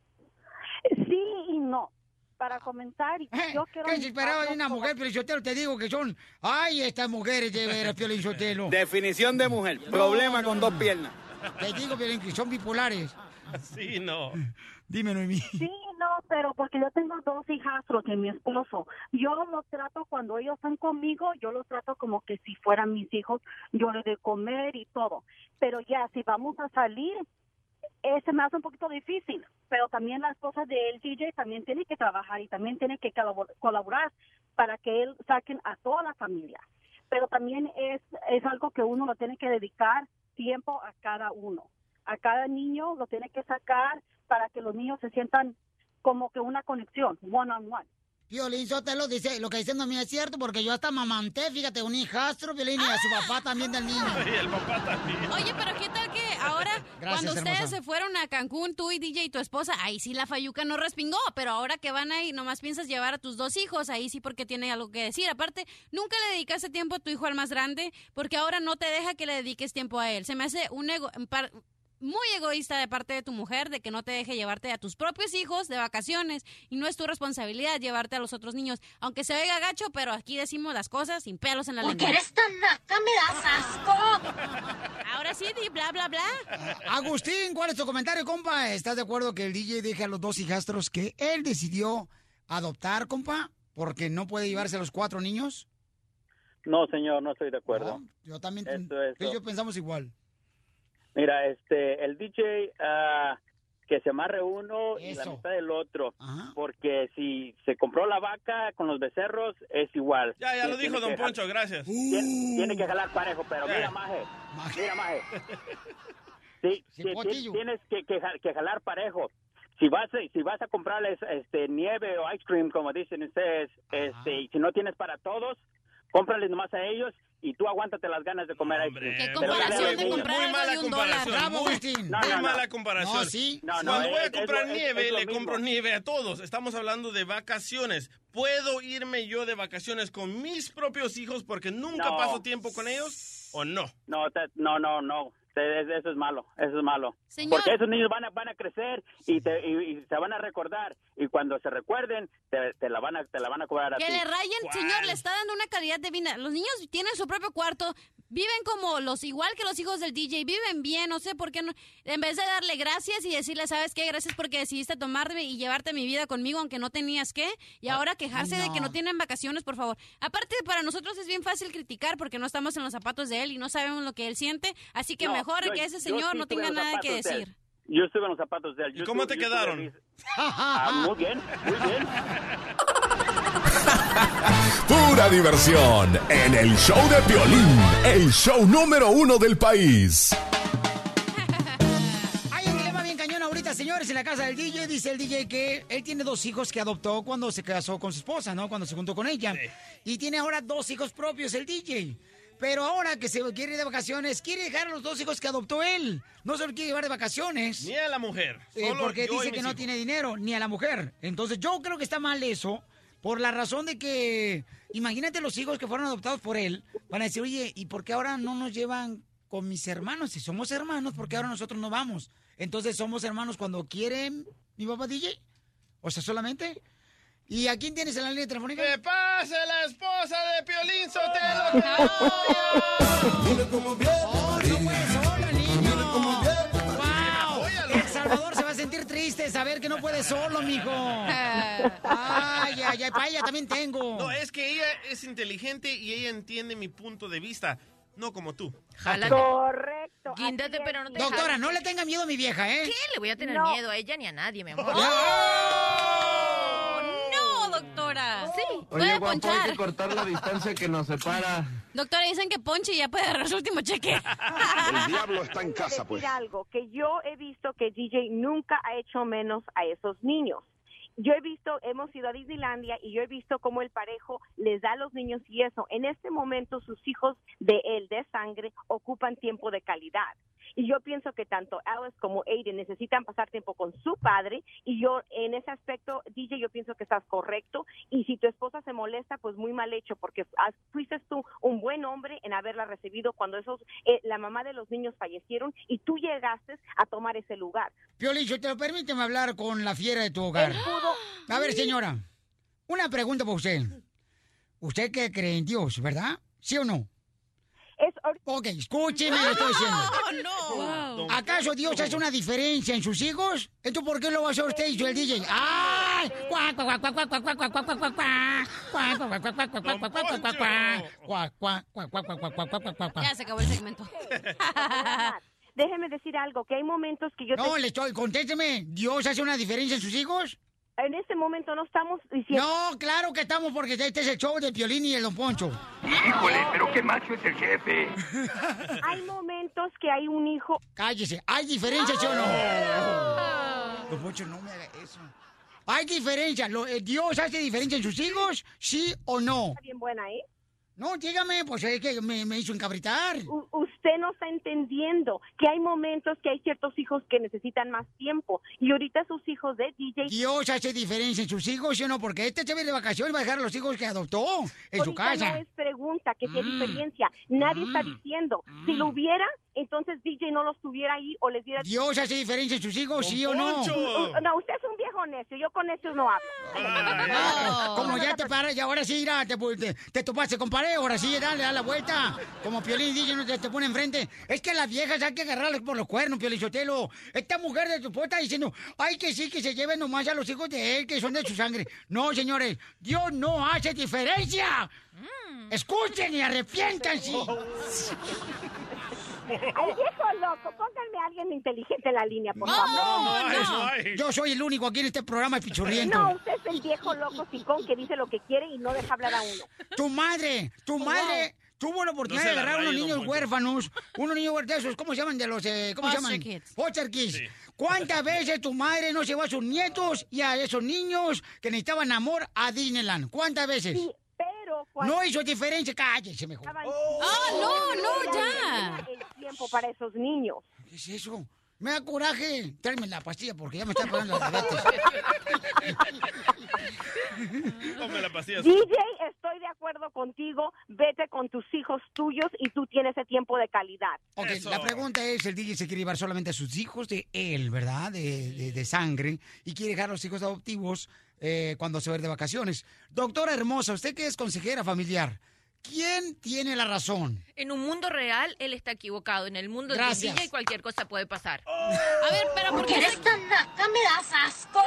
Sí y no. Para comentar, yo quiero... ¿Qué se esperaba de una mujer, Piolichotelo? Te digo que son... ¡Ay, estas mujeres de veras, Piolichotelo! Definición de mujer. Problema con dos piernas. Te digo, Piolín, que son bipolares. Sí, no. Dime, Noemí. Sí, no, pero porque yo tengo dos hijastros de mi esposo. Yo los trato cuando ellos están conmigo, yo los trato como que si fueran mis hijos. Yo les doy comer y todo. Pero ya, si vamos a salir, ese me hace un poquito difícil. Pero también la esposa de él, DJ, también tiene que trabajar y también tiene que colabor- colaborar para que él saquen a toda la familia. Pero también es, es algo que uno lo tiene que dedicar tiempo a cada uno. A cada niño lo tiene que sacar para que los niños se sientan como que una conexión, one on one. Piolín Sotelo dice, lo que dice Noemí es cierto, porque yo hasta mamanté, fíjate, un hijastro, Piolín, y a su papá también del niño. Y el papá también. Oye, pero ¿qué tal que ahora, cuando ustedes hermosa. se fueron a Cancún, tú y DJ y tu esposa, ahí sí la Fayuca no respingó, pero ahora que van ahí, nomás piensas llevar a tus dos hijos, ahí sí porque tiene algo que decir. Aparte, nunca le dedicaste tiempo a tu hijo al más grande, porque ahora no te deja que le dediques tiempo a él. Se me hace un ego... un par- muy egoísta de parte de tu mujer de que no te deje llevarte a tus propios hijos de vacaciones y no es tu responsabilidad llevarte a los otros niños, aunque se oiga gacho, pero aquí decimos las cosas sin pelos en la Porque lengua. eres tan naca, me das asco. Ahora sí, di bla bla bla. Agustín, ¿cuál es tu comentario, compa? ¿Estás de acuerdo que el DJ deje a los dos hijastros que él decidió adoptar, compa? Porque no puede llevarse a los cuatro niños. No, señor, no estoy de acuerdo. Yo también, Eso, yo pensamos igual. Mira, este, el DJ ah, que se amarre uno y la mitad del otro, porque si se compró la vaca con los becerros es igual. Ya, ya lo dijo Don Poncho, jalar- gracias. Tiene, tiene que jalar parejo, pero mira, maje, mira, maje. Sí, sí, Cipotillo. ti- tienes que, que jalar parejo. Si vas, a- si vas a comprarles este, nieve o ice cream, como dicen ustedes, este, y si no tienes para todos, cómprales nomás a ellos y tú aguántate las ganas de comer ice cream. ¿Qué Pero comparación de muy- comprar muy mala comparación. Bravo, Muy- Agustín. No, Muy no, no. mala comparación. No, sí. No, no, Cuando voy a comprar es- nieve, es le mismo. compro nieve a todos. Estamos hablando de vacaciones. ¿Puedo irme yo de vacaciones con mis propios hijos porque nunca No. paso tiempo con ellos o no? No, te- no, no, no. Eso es malo, eso es malo. Señor. Porque esos niños van a, van a crecer y, te, y, y se van a recordar. Y cuando se recuerden, te, te la, van a, te la van a cobrar a Que ti. le rayen, señor, le está dando una calidad de vida. Los niños tienen su propio cuarto, viven como los, igual que los hijos del DJ, viven bien, no sé por qué no. En vez de darle gracias y decirle, ¿sabes qué? Gracias porque decidiste tomarme y llevarte mi vida conmigo, aunque no tenías que. Y ahora quejarse de que no tienen vacaciones, por favor. Aparte, para nosotros es bien fácil criticar porque no estamos en los zapatos de él y no sabemos lo que él siente. Así que No, mejor yo- que ese señor sí no tenga nada que de decir. Yo estuve en los zapatos de él. Yo ¿Y cómo estuve- te quedaron? Ah, muy bien, muy bien. Pura diversión en el show de Piolín, el show número uno del país. Hay un dilema bien cañón ahorita, señores, en la casa del DJ. Dice el DJ que él tiene dos hijos que adoptó cuando se casó con su esposa, ¿no? Cuando se juntó con ella. Y tiene ahora dos hijos propios, el DJ. Pero ahora que se quiere ir de vacaciones, quiere dejar a los dos hijos que adoptó él. No se los quiere llevar de vacaciones. Ni a la mujer. Eh, solo porque yo y dice mis que no hijos. tiene dinero, ni a la mujer. Entonces yo creo que está mal eso, por la razón de que, imagínate los hijos que fueron adoptados por él, van a decir, oye, ¿y por qué ahora no nos llevan con mis hermanos? Si somos hermanos, ¿por qué ahora nosotros no vamos? Entonces somos hermanos cuando quieren mi papá DJ. O sea, solamente. ¿Y a quién tienes en la línea telefónica? ¡Que pase la esposa de Piolín Sotelo! ¡Oh, no puede solo, niño! ¡Wow! El Salvador se triste saber que no puede solo, mijo. Ay, ay, ay, para ella también tengo. No, es que ella es inteligente y ella entiende mi punto de vista, no como tú. Correcto. Guíndate, pero no te Doctora, no le tenga miedo a mi vieja, ¿eh? ¿Qué? Le voy a tener No. miedo a ella ni a nadie, mi amor. No, doctora. Sí, puede Oye, guapo, hay ponchar. que cortar la distancia que nos separa. Doctora, dicen que ponche y ya puede agarrar su último cheque. El diablo está en casa, pues. decir algo, que yo he visto que DJ nunca ha hecho menos a esos niños. Yo he visto, hemos ido a Disneylandia y yo he visto cómo el parejo les da a los niños y eso. En este momento sus hijos de él, de sangre, ocupan tiempo de calidad. Y yo pienso que tanto Alice como Aiden necesitan pasar tiempo con su padre y yo en ese aspecto, DJ, yo pienso que estás correcto y si tu esposa se molesta, pues muy mal hecho porque fuiste tú un buen hombre en haberla recibido cuando esos eh, la mamá de los niños fallecieron y tú llegaste a tomar ese lugar. Piolicho, te lo permíteme hablar con la fiera de tu hogar. Él pudo- a ver, señora, una pregunta para usted. ¿Usted que cree en Dios, verdad? ¿Sí o no? Es ok, escúcheme, lo estoy diciendo. No, no. ¿Acaso Dios hace una diferencia en sus hijos? ¿Esto por qué lo va a hacer usted y yo el DJ? ¡Ay! Ya se acabó el segmento. Déjeme decir algo, que hay momentos que yo... No, le estoy... Contésteme, ¿Dios hace una diferencia en sus hijos? En este momento no estamos diciendo... No, claro que estamos porque este es el show de Piolín y el Don Poncho. Híjole, pero qué macho es el jefe. Hay momentos que hay un hijo... Cállese. ¿Hay diferencia, sí o no? Don Poncho, no me haga eso. ¿Hay diferencia? Lo- eh, ¿Dios hace diferencia en sus hijos? ¿Sí o no? Está bien buena, ¿eh? No, dígame, pues es que me, me hizo encabritar. U- usted no está entendiendo que hay momentos que hay ciertos hijos que necesitan más tiempo y ahorita sus hijos de DJ... Dios hace diferencia en sus hijos, ¿sí no? Porque este se ve de vacaciones va a dejar a los hijos que adoptó en su casa. no es pregunta que qué Mm. diferencia. Nadie está diciendo. Si lo hubiera, entonces DJ no los tuviera ahí o les diera... ¿Dios hace diferencia en sus hijos, sí o no? Uh, No, usted es un viejo necio. Yo con necios no hablo. Ah, Como ya te paras, y ahora sí, irá, te, te, te topaste con pared, ahora sí, dale, da la vuelta. Como Piolín dice, no te, te pone enfrente. Es que las viejas hay que agarrarlas por los cuernos, Piolín Sotelo. Esta mujer de tu esposa está diciendo, ay, que sí, que se lleven nomás a los hijos de él, que son de su sangre. No, señores, Dios no hace diferencia. Escuchen y arrepiéntanse. Al viejo loco, pónganme a alguien inteligente en la línea, por No, favor. no. Yo soy el único aquí en este programa pichurriento. No, usted es el viejo loco sicón que dice lo que quiere y no deja hablar a uno. Tu madre, tu madre tuvo la oportunidad No se de agarrar unos niños huérfanos, unos niños huérfanos, ¿cómo se llaman? De los, eh, ¿cómo se Foster llaman? kids. Foster kids. ¿Cuántas veces tu madre no llevó a sus nietos y a esos niños que necesitaban amor a Disneyland? ¿Cuántas veces? Sí, pero yo cuando- No hizo diferencia, cállese mejor. Ah, no, no, ya. El tiempo para esos niños. ¿Qué es eso? Me da coraje. Tráeme la pastilla porque ya me está pegando la diabetes. Tome la pastilla. DJ, estoy de acuerdo contigo. Vete con tus hijos tuyos y tú tienes ese tiempo de calidad. Ok, la pregunta es, el DJ se quiere llevar solamente a sus hijos de él, ¿verdad? De, de- de sangre. Y quiere dejar a los hijos adoptivos eh, cuando se va de vacaciones. Doctora hermosa, usted que es consejera familiar, ¿quién tiene la razón? En un mundo real, él está equivocado. En el mundo Gracias. de DJ cualquier cosa puede pasar. A ver, pero ¿por qué? eres tan naca, me das asco.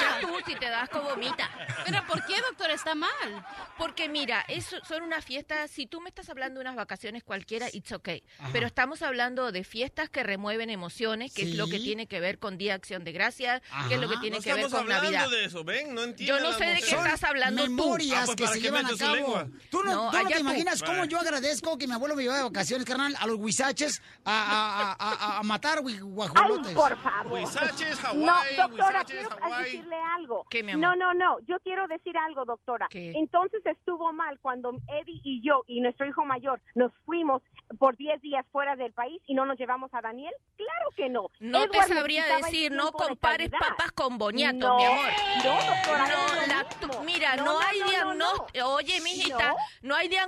Ya tú, si te das asco, vomita. Pero ¿por qué, doctor, está mal? Porque mira, eso son unas fiestas, si tú me estás hablando de unas vacaciones cualquiera, it's okay. Ajá. Pero estamos hablando de fiestas que remueven emociones, que es lo que Sí. tiene que ver con Día de Acción de Gracias, que es lo que tiene No que ver estamos con hablando Navidad. de eso, ven, no entiendo. Yo no sé de qué estás hablando tú. memorias Ah, pues, que ¿para se llevan a cabo. Tú no, No, tú no te tú. imaginas cómo yo agradezco que mi abuelo me llevaba de vacaciones, carnal, a los huizaches a, a, a, a- a matar guajolotes. Ay, por favor. Huizaches, no, Hawái, doctora, huizaches, quiero Hawái. decirle algo. ¿Qué, mi No, amor? no, no. Yo quiero decir algo, doctora. ¿Qué? Entonces estuvo mal cuando Eddie y yo y nuestro hijo mayor nos fuimos por 10 días fuera del país y no nos llevamos a Daniel. Claro que no. No te sabría decir, no compares papas con boniatos, No, mi amor. no, doctora, No, la- mira, no, No, no, hay no, no, diagnóstico. Oye, mijita, No. no. hay diagnóstico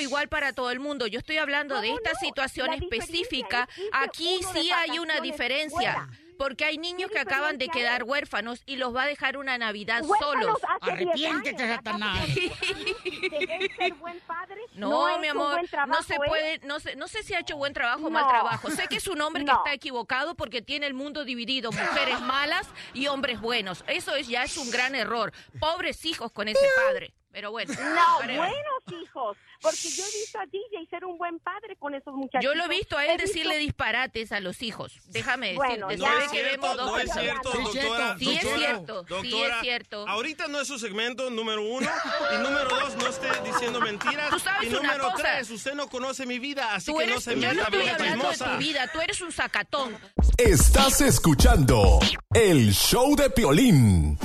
igual para todo el mundo. Yo estoy hablando de ¿Cómo esta situación específica. Aquí sí hay una diferencia. fuera. Porque hay niños ¿Qué que acaban de quedar huérfanos y los va a dejar una Navidad solos. hace 10 Arrepiéntete. Satanás. ¿Querés ser buen padre? No, mi amor, no se él. puede, no sé, no sé si ha hecho buen trabajo o mal trabajo. Sé que es un hombre que está equivocado porque tiene el mundo dividido, mujeres malas y hombres buenos. Eso es ya es un gran error. Pobres hijos con ese padre. Pero bueno. No, buenos hijos. Porque yo he visto a DJ ser un buen padre con esos muchachos. Yo lo he visto a él decirle disparates a los hijos. Déjame decir, Bueno, de ya. saber No es que cierto, vemos dos no es cierto, Sí, es doctora. cierto. Sí es doctora, cierto, sí es doctora, cierto. Ahorita no es su segmento, número uno. Y número dos, no esté diciendo mentiras. Tú sabes y una número cosa. tres, usted no conoce mi vida, así que no se yo no meta, estoy hablando de tu vida, tú eres un sacatón. Estás escuchando el show de Piolín.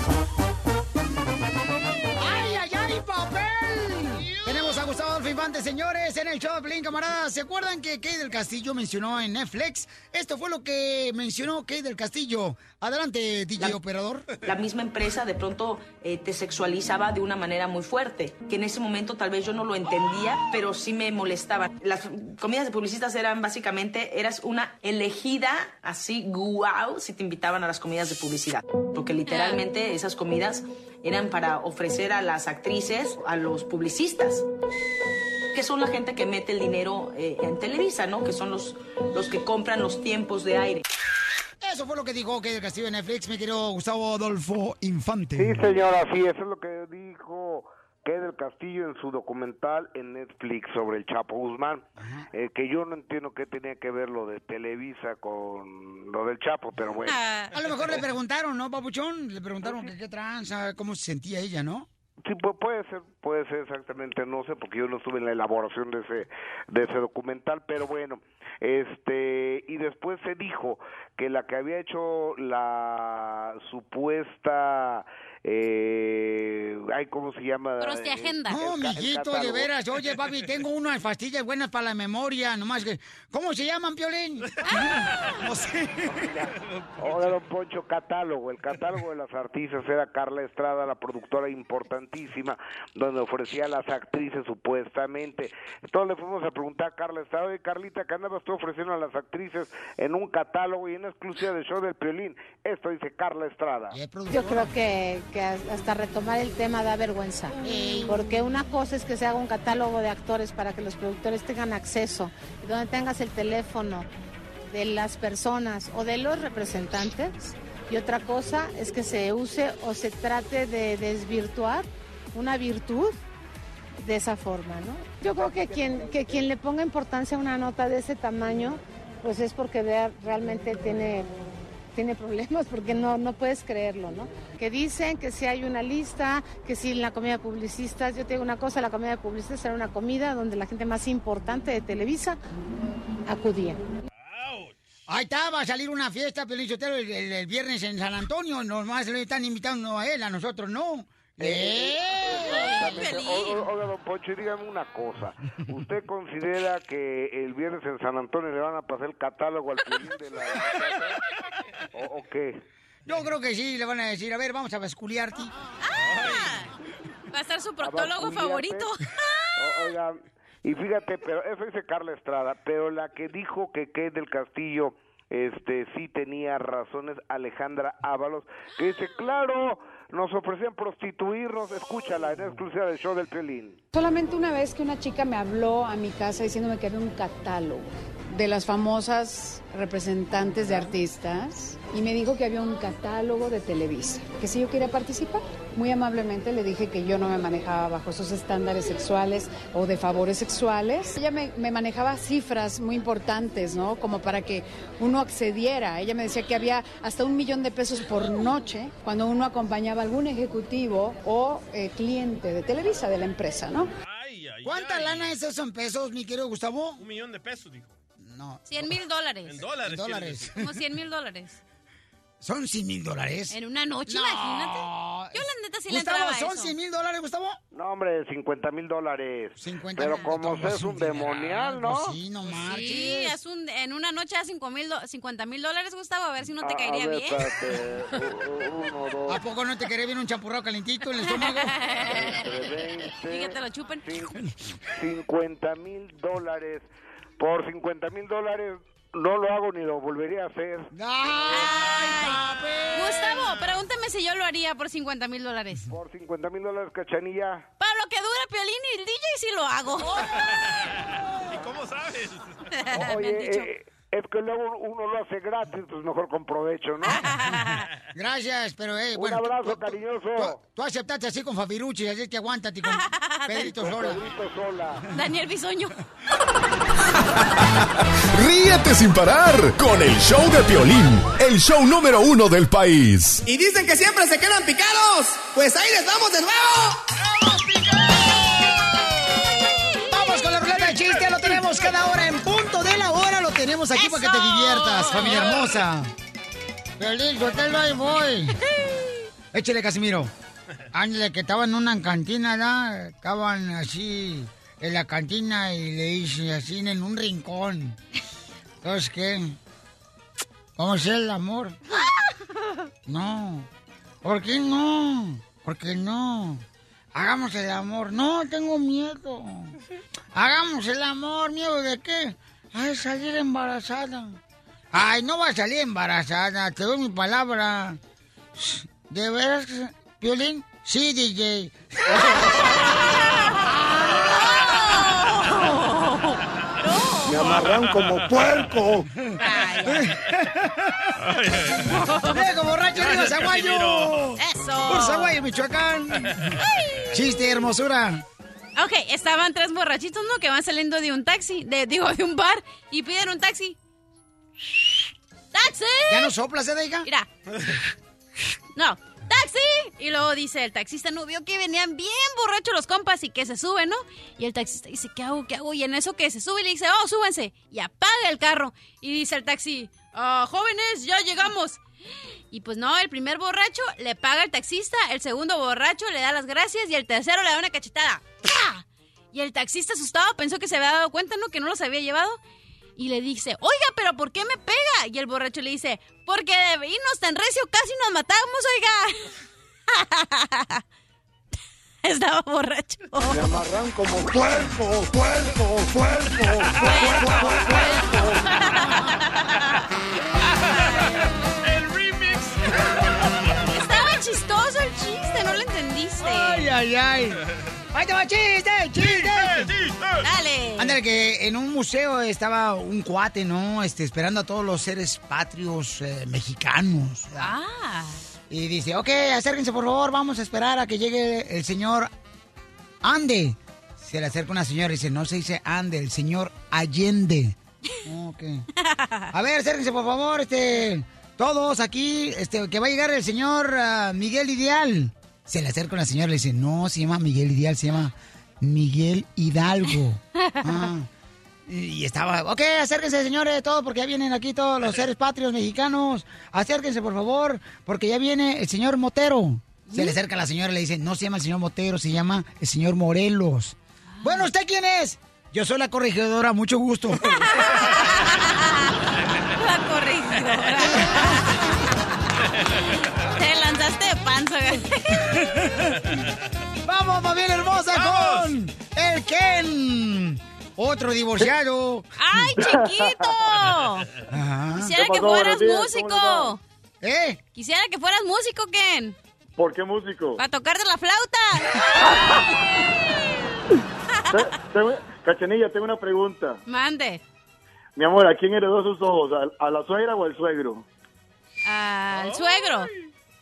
Infante, señores, en el show Pelín, camaradas. ¿Se acuerdan que Kay del Castillo mencionó en Netflix? Esto fue lo que mencionó Kay del Castillo. Adelante, DJ operador. La misma empresa de pronto eh, te sexualizaba de una manera muy fuerte, que en ese momento tal vez yo no lo entendía, pero sí me molestaba. Las comidas de publicistas eran básicamente, eras una elegida así, guau, si te invitaban a las comidas de publicidad, porque literalmente esas comidas eran para ofrecer a las actrices, a los publicistas que son la gente que mete el dinero eh, en Televisa, ¿no? Que son los, los que compran los tiempos de aire. Eso fue lo que dijo Kay del Castillo en Netflix, mi querido Gustavo Adolfo Infante. Sí, señora, sí, eso es lo que dijo que del Castillo en su documental en Netflix sobre el Chapo Guzmán, eh, que yo no entiendo qué tenía que ver lo de Televisa con lo del Chapo, pero bueno. A lo mejor le preguntaron, ¿no, papuchón? Le preguntaron que qué tranza, cómo se sentía ella, ¿no? Sí, pu- puede ser, puede ser exactamente, no sé, porque yo no estuve en la elaboración de ese, de ese documental, pero bueno, este, y después se dijo que la que había hecho la supuesta, eh, ay, ¿cómo se llama? No, mijito, de veras. Oye, papi, tengo unas pastillas buenas para la memoria, nomás que... ¿Cómo se llaman, Piolín? no sé. Ahora, don Poncho, catálogo. El catálogo de las artistas era Carla Estrada, la productora importantísima, donde ofrecía a las actrices supuestamente. Entonces le fuimos a preguntar a Carla Estrada, oye, Carlita, ¿qué andabas tú ofreciendo a las actrices en un catálogo y en exclusiva del show del Piolín? Esto dice Carla Estrada. Yo creo que, que hasta retomar el tema da vergüenza, porque una cosa es que se haga un catálogo de actores para que los productores tengan acceso, donde tengas el teléfono de las personas o de los representantes, y otra cosa es que se use o se trate de desvirtuar una virtud de esa forma, ¿no? Yo creo que quien, que quien le ponga importancia a una nota de ese tamaño, pues es porque realmente tiene tiene problemas porque no, no puedes creerlo, ¿no? Que dicen que si hay una lista, que si en la comida de publicistas, yo te digo una cosa, la comida de publicistas era una comida donde la gente más importante de Televisa acudía. Ahí está, va a salir una fiesta, Piolín Sotelo, el, el- el viernes en San Antonio. Nomás le están invitando a él, a nosotros no. ¡Eh! O- Oiga, don Poncho, dígame una cosa. ¿Usted considera que el viernes en San Antonio le van a pasar el catálogo al de la... ¿O, o qué? Yo creo que sí, le van a decir, a ver, vamos a basculiarte. Va a ser su proctólogo Abaculiate. favorito. O- Oiga, y fíjate, pero eso dice Carla Estrada, pero la que dijo que Kate del Castillo este sí tenía razones, Alejandra Ábalos, que dice, claro, nos ofrecían prostituirnos, escúchala, en exclusiva del show del Piolín. Solamente una vez que una chica me habló a mi casa diciéndome que había un catálogo de las famosas representantes de artistas y me dijo que había un catálogo de Televisa, que si yo quería participar. Muy amablemente le dije que yo no me manejaba bajo esos estándares sexuales o de favores sexuales. Ella me, me manejaba cifras muy importantes, ¿no? Como para que uno accediera. Ella me decía que había hasta un millón de pesos por noche cuando uno acompañaba a algún ejecutivo o eh, cliente de Televisa, de la empresa, ¿no? ¿Cuánta lana es eso en pesos, mi querido Gustavo? Un millón de pesos, dijo. No. 100 mil dólares. En dólares. En dólares. Como 100 mil dólares. ¿Son 100 mil dólares? En una noche, No. imagínate. Yo la neta sí le Gustavo, entraba a ¿son eso. 100 mil dólares, Gustavo? No, hombre, 50 mil dólares. Pero como usted es un demonial, ¿no? Pues sí, no marches. Sí, es un, en una noche a 5 mil, 50 mil dólares, Gustavo, a ver si no te A- a caería ver, bien. u- uno, dos, ¿A poco no te quería bien un champurrado calentito en el estómago? entre 20, Fíjate, lo chupen. 50 mil dólares. Por 50 mil dólares no lo hago ni lo volvería a hacer. Gustavo, pregúntame si yo lo haría por 50 mil dólares. Por 50 mil dólares, cachanilla. Para lo que dura Piolín y el DJ sí lo hago. ¿Y cómo sabes? Me han dicho. Oye, eh, es que luego uno lo hace gratis, pues mejor con provecho, ¿no? Gracias, pero eh, Un bueno. abrazo, tú- cariñoso. Tú, tú aceptaste así con Fabiruchi, así que aguántate con Pedrito Con Sola. Pedrito Sola. Daniel Bisoño. Ríete sin parar con el show de Piolín, el show número uno del país. Y dicen que siempre se quedan picados. Pues ahí les vamos de nuevo. Vamos con la ruleta de chiste, lo tenemos cada hora en punto tenemos aquí para que te diviertas, familia hermosa. Feliz, hotel ahí voy. Échale, Casimiro. Ándale, que estaban en una cantina, ¿verdad? Estaban así en la cantina y le hice así en un rincón. Entonces, ¿qué? ¿Vamos a hacer el amor? No. ¿Por qué no? ¿Por qué no? Hagamos el amor. No, tengo miedo. Hagamos el amor. ¿Miedo de qué? Ay, salir embarazada. Ay, no va a salir embarazada. Te doy mi palabra. ¿De veras, Violín? Sí, DJ. Me amarran como puerco. ¡Viejo borracho, arriba, Zaguayo! ¡Eso! ¡Por Zaguayo, Michoacán! ¡Chiste, hermosura! Ok, estaban tres borrachitos, ¿no? Que van saliendo de un taxi, de, digo, de un bar, y piden un taxi. ¡Taxi! ¿Ya no soplas, eh, hija? Mira. No, ¡taxi! Y luego dice el taxista, no vio que venían bien borrachos los compas y que se suben, ¿no? Y el taxista dice, ¿qué hago? ¿Qué hago? Y en eso que se sube y le dice, oh, súbanse. Y apaga el carro. Y dice el taxi, ah, jóvenes, ya llegamos. Y pues no, el primer borracho le paga al taxista, el segundo borracho le da las gracias y el tercero le da una cachetada. ¡Pah! Y el taxista asustado pensó que se había dado cuenta, ¿no? Que no los había llevado. Y le dice, oiga, pero ¿por qué me pega? Y el borracho le dice, porque de irnos tan recio casi nos matamos, oiga. Estaba borracho. Me amarran como puerco, puerco, puerco, El ¡Ay, ay, ay! ¡Ahí te va chiste, chiste! Dale. Ándale, que en un museo estaba un cuate, ¿no? Este, esperando a todos los seres patrios eh, mexicanos. Ah. Y dice, ok, acérquense por favor, vamos a esperar a que llegue el señor Ande. Se le acerca una señora y dice, no se dice Ande, el señor Allende. Ok. A ver, acérquense por favor, este, todos aquí, este, que va a llegar el señor ah, Miguel Ideal. Se le acerca una señora y le dice, no, se llama Miguel Ideal, se llama Miguel Hidalgo. Ah. Y estaba, ok, acérquense, señores, todos, porque ya vienen aquí todos los seres patrios mexicanos. Acérquense, por favor, porque ya viene el señor Motero. Se le acerca a la señora y le dice, no se llama el señor Motero, se llama el señor Morelos. Bueno, ¿usted quién es? Yo soy la corregidora, mucho gusto. La corregidora. ¡Vamos, familia hermosa, con el Ken! Otro divorciado. ¡Ay, chiquito! Ajá. Quisiera ¿Qué que fueras días, músico. ¿Eh? Quisiera que fueras músico, Ken. ¿Por qué músico? Para tocarte la flauta. Tengo- Cachanilla, tengo una pregunta. Mande. Mi amor, ¿a quién heredó sus ojos? ¿A, a la suegra o al suegro? Al suegro.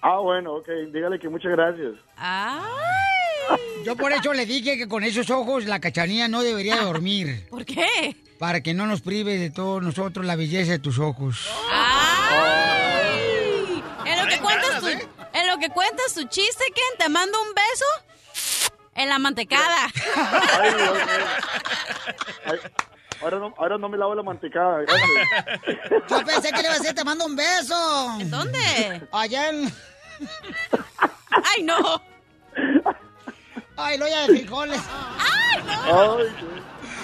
Ah, bueno, ok. Dígale que muchas gracias. Yo por eso le dije que con esos ojos la cachanilla no debería dormir. ¿Por qué? Para que no nos prive de todos nosotros la belleza de tus ojos. ¡Ay! En lo que cuentas tu, en lo que cuentas tu chiste, Ken, te mando un beso en la mantecada. Ay, Dios mío. Ay, ahora, no, ahora no me lavo la mantecada, gracias. Yo pensé que le iba a decir, te mando un beso. ¿En dónde? Allá en... ¡Ay, no! Ay, lo ya de frijoles. Ay,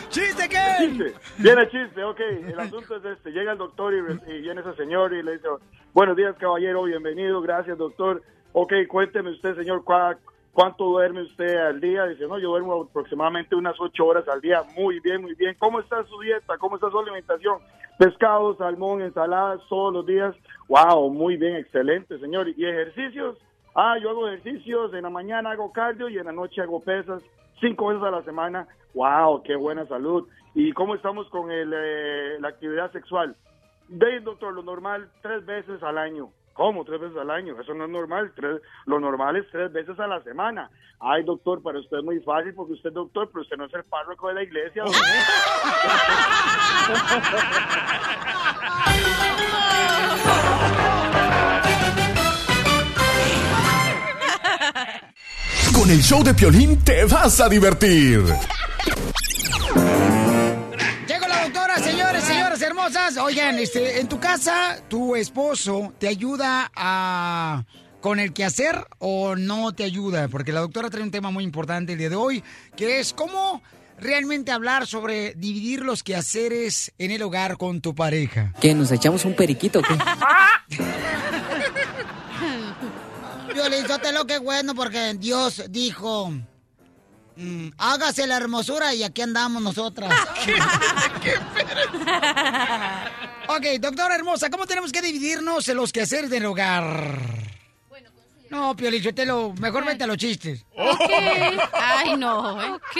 ¡Chiste, Chiste. Viene el chiste, ok. El asunto es este. Llega el doctor y, y viene ese señor y le dice, buenos días, caballero, bienvenido, gracias, doctor. Ok, cuénteme usted, señor, ¿cuá- ¿cuánto duerme usted al día? Dice, no, yo duermo aproximadamente unas ocho horas al día. Muy bien, muy bien. ¿Cómo está su dieta? ¿Cómo está su alimentación? Pescado, salmón, ensaladas, todos los días. Wow, muy bien, excelente, señor. ¿Y ejercicios? Ah, yo hago ejercicios, en la mañana hago cardio y en la noche hago pesas, cinco veces a la semana. Wow, qué buena salud. ¿Y cómo estamos con el, eh, la actividad sexual? Ve, doctor, lo normal, tres veces al año. ¿Cómo? Tres veces al año. Eso no es normal. Lo normal es tres veces a la semana. Ay, doctor, para usted es muy fácil porque usted es doctor, pero usted no es el párroco de la iglesia. doctor. Con el show de Piolín te vas a divertir. Hermosas. Oigan, este, en tu casa, tu esposo te ayuda a con el quehacer o no te ayuda, porque la doctora trae un tema muy importante el día de hoy, que es cómo realmente hablar sobre dividir los quehaceres en el hogar con tu pareja. ¿Qué? ¿Nos echamos un periquito o qué? Violín, lo que bueno porque Dios dijo, mm, hágase la hermosura y aquí andamos nosotras. ok, doctora hermosa, ¿cómo tenemos que dividirnos en los quehaceres del hogar? No, Piolín, lo mejor vete a los chistes. Ok. Ay, no. ¿eh? Ok.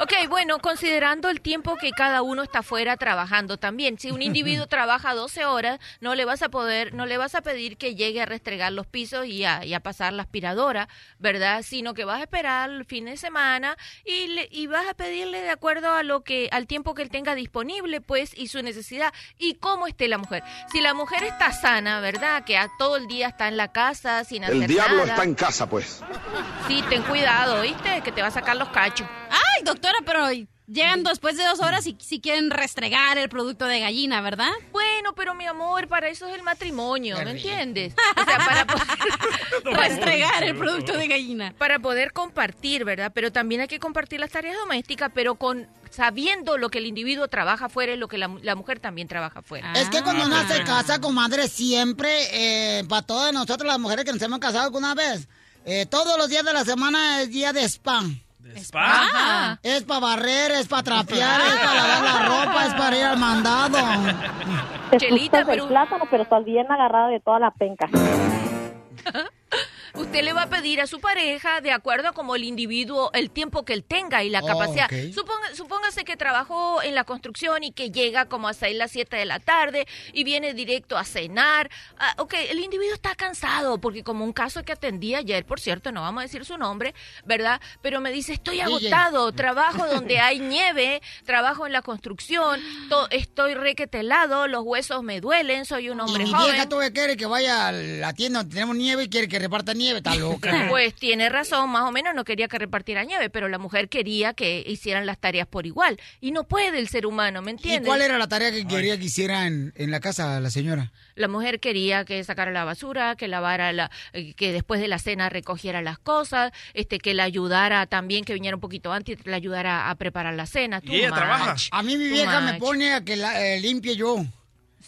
Ok, bueno, considerando el tiempo que cada uno está fuera trabajando también. Si un individuo trabaja 12 horas, no le vas a poder, no le vas a pedir que llegue a restregar los pisos y a, y a pasar la aspiradora, ¿verdad? Sino que vas a esperar el fin de semana y, le- y vas a pedirle de acuerdo a lo que, al tiempo que él tenga disponible, pues, y su necesidad y cómo esté la mujer. Si la mujer está sana, ¿verdad? Que a todo el día está en la casa sin hacer El diablo nada. está en casa, pues. Sí, ten cuidado, ¿viste? Que te va a sacar los cachos. Ay, doctora, pero llegan después de dos horas y si quieren restregar el producto de gallina, ¿verdad? Bueno, pero mi amor, para eso es el matrimonio, ¿me entiendes? O sea, para poder Restregar el producto de gallina. Para poder compartir, ¿verdad? Pero también hay que compartir las tareas domésticas, pero con sabiendo lo que el individuo trabaja afuera y lo que la, la mujer también trabaja afuera. Es que cuando uno Ah. hace casa, comadre, siempre, eh, para todas nosotros las mujeres que nos hemos casado alguna vez, eh, todos los días de la semana es día de spa. Ajá. Es para barrer, es para trapear, es para lavar la ropa, es para ir al mandado. Chelita, Disfrutas del plátano, pero estás bien agarrada de toda la penca. Usted le va a pedir a su pareja de acuerdo a como el individuo, el tiempo que él tenga y la Oh, capacidad. Suponga- supóngase que trabajó en la construcción y que llega como a 6, las 7 de la tarde y viene directo a cenar. Ah, ok, el individuo está cansado porque como un caso que atendí ayer, por cierto, no vamos a decir su nombre, ¿verdad? Pero me dice, estoy agotado, trabajo donde hay nieve, trabajo en la construcción, to- estoy requetelado, los huesos me duelen, soy un Y hombre mi joven. vieja todavía quiere que vaya a la tienda donde tenemos nieve y quiere que reparta nieve nieve, está loca. Pues tiene razón, más o menos no quería que repartiera nieve, pero la mujer quería que hicieran las tareas por igual. Y no puede el ser humano, ¿me ¿Y entiendes? cuál era la tarea que quería que hiciera en, en la casa la señora? La mujer quería que sacara la basura, que lavara la, eh, que después de la cena recogiera las cosas, este, que la ayudara también, que viniera un poquito antes, la ayudara a preparar la cena. Too much. A mí mi vieja me pone a que la eh, limpie yo.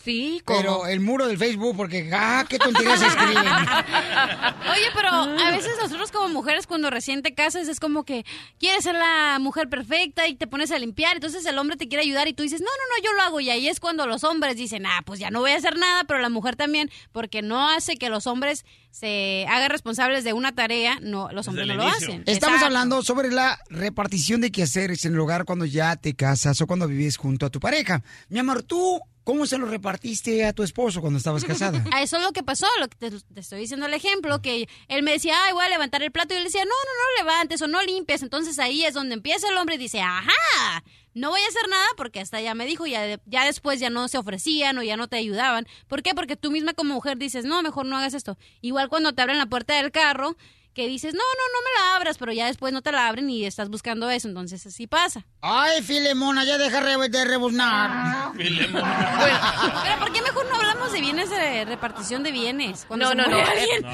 Sí, Pero ¿cómo? el muro del Facebook, porque, ah, qué tonterías escriben. Oye, pero a veces nosotros como mujeres cuando recién te casas es como que quieres ser la mujer perfecta y te pones a limpiar, entonces el hombre te quiere ayudar y tú dices, no, no, no, yo lo hago y ahí es cuando los hombres dicen, ah, pues ya no voy a hacer nada, pero la mujer también, porque no hace que los hombres se hagan responsables de una tarea, no, los hombres no lo hacen. Estamos Exacto. hablando sobre la repartición de quehaceres en el hogar cuando ya te casas o cuando vives junto a tu pareja. Mi amor, ¿tú cómo se lo repartiste a tu esposo cuando estabas casada? Eso es lo que pasó, lo que te, estoy diciendo el ejemplo, que él me decía, ay, voy a levantar el plato, y yo le decía, no, no, no levantes o no limpies. Entonces ahí es donde empieza el hombre y dice, ajá, no voy a hacer nada porque hasta ya me dijo, ya, ya después ya no se ofrecían o ya no te ayudaban. ¿Por qué? Porque tú misma como mujer dices, no, mejor no hagas esto. Igual cuando te abren la puerta del carro, que dices, no, no, no me la abras, pero ya después no te la abren y estás buscando eso, entonces así pasa. Ay, Filemona, ya deja de rebuznar. Pero ¿por qué mejor no hablamos de bienes de repartición de bienes? Cuando No, se no, no. muere alguien?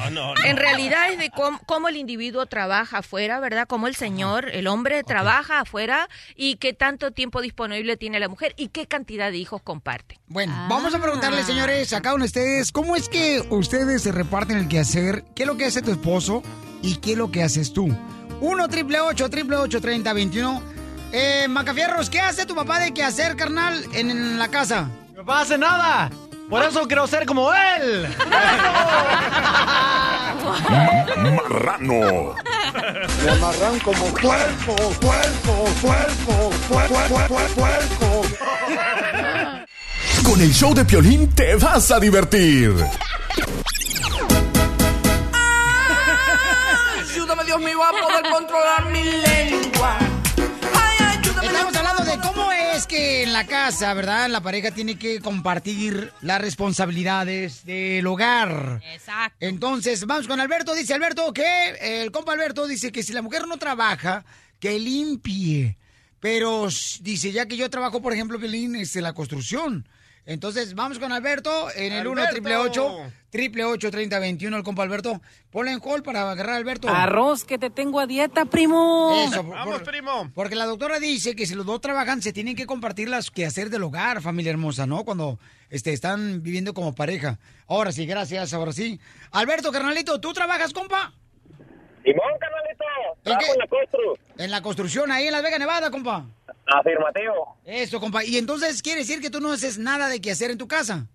En realidad es de cómo, cómo el individuo trabaja afuera, ¿verdad? Cómo el señor, el hombre trabaja afuera y qué tanto tiempo disponible tiene la mujer y qué cantidad de hijos comparte. Bueno, vamos a preguntarle, señores, a cada uno de ustedes, ¿cómo es que ustedes se reparten el quehacer? ¿Qué es lo que hace tu esposo y qué es lo que haces tú? 1 triple 8 triple 8 30 21. Eh, Macafierros, ¿qué hace tu papá de quehacer, carnal, en, en la casa? Mi papá hace nada. Por eso quiero ser como él. Marrano. Me amarran como puerco, puerco, puerco, puerco, puerco, puerco. Con el show de Piolín te vas a divertir. Dios mío, a poder controlar mi lengua. Estamos hablando de cómo es que en la casa, ¿verdad? La pareja tiene que compartir las responsabilidades del hogar. Exacto. Entonces, vamos con Alberto. Dice Alberto que el compa Alberto dice que si la mujer no trabaja, que limpie. Pero dice, ya que yo trabajo, por ejemplo, Pelín, es en la construcción. Entonces, vamos con Alberto en el 1 triple 8 triple 8 30 21 el compa Alberto. Ponle en call para agarrar a Alberto. Arroz que te tengo a dieta, primo. Eso, por- por- Porque la doctora dice que si los dos trabajan, se tienen que compartir las quehacer del hogar, familia hermosa, ¿no? Cuando este, están viviendo como pareja. Ahora sí, gracias, ahora sí. Alberto, carnalito, ¿tú trabajas, compa? Simón, carnalito. Trabajo en la constru. En la construcción, ahí en Las Vegas, Nevada, compa. Afirmativo. Eso, compa. Y entonces, ¿quiere decir que tú no haces nada de quehacer en tu casa?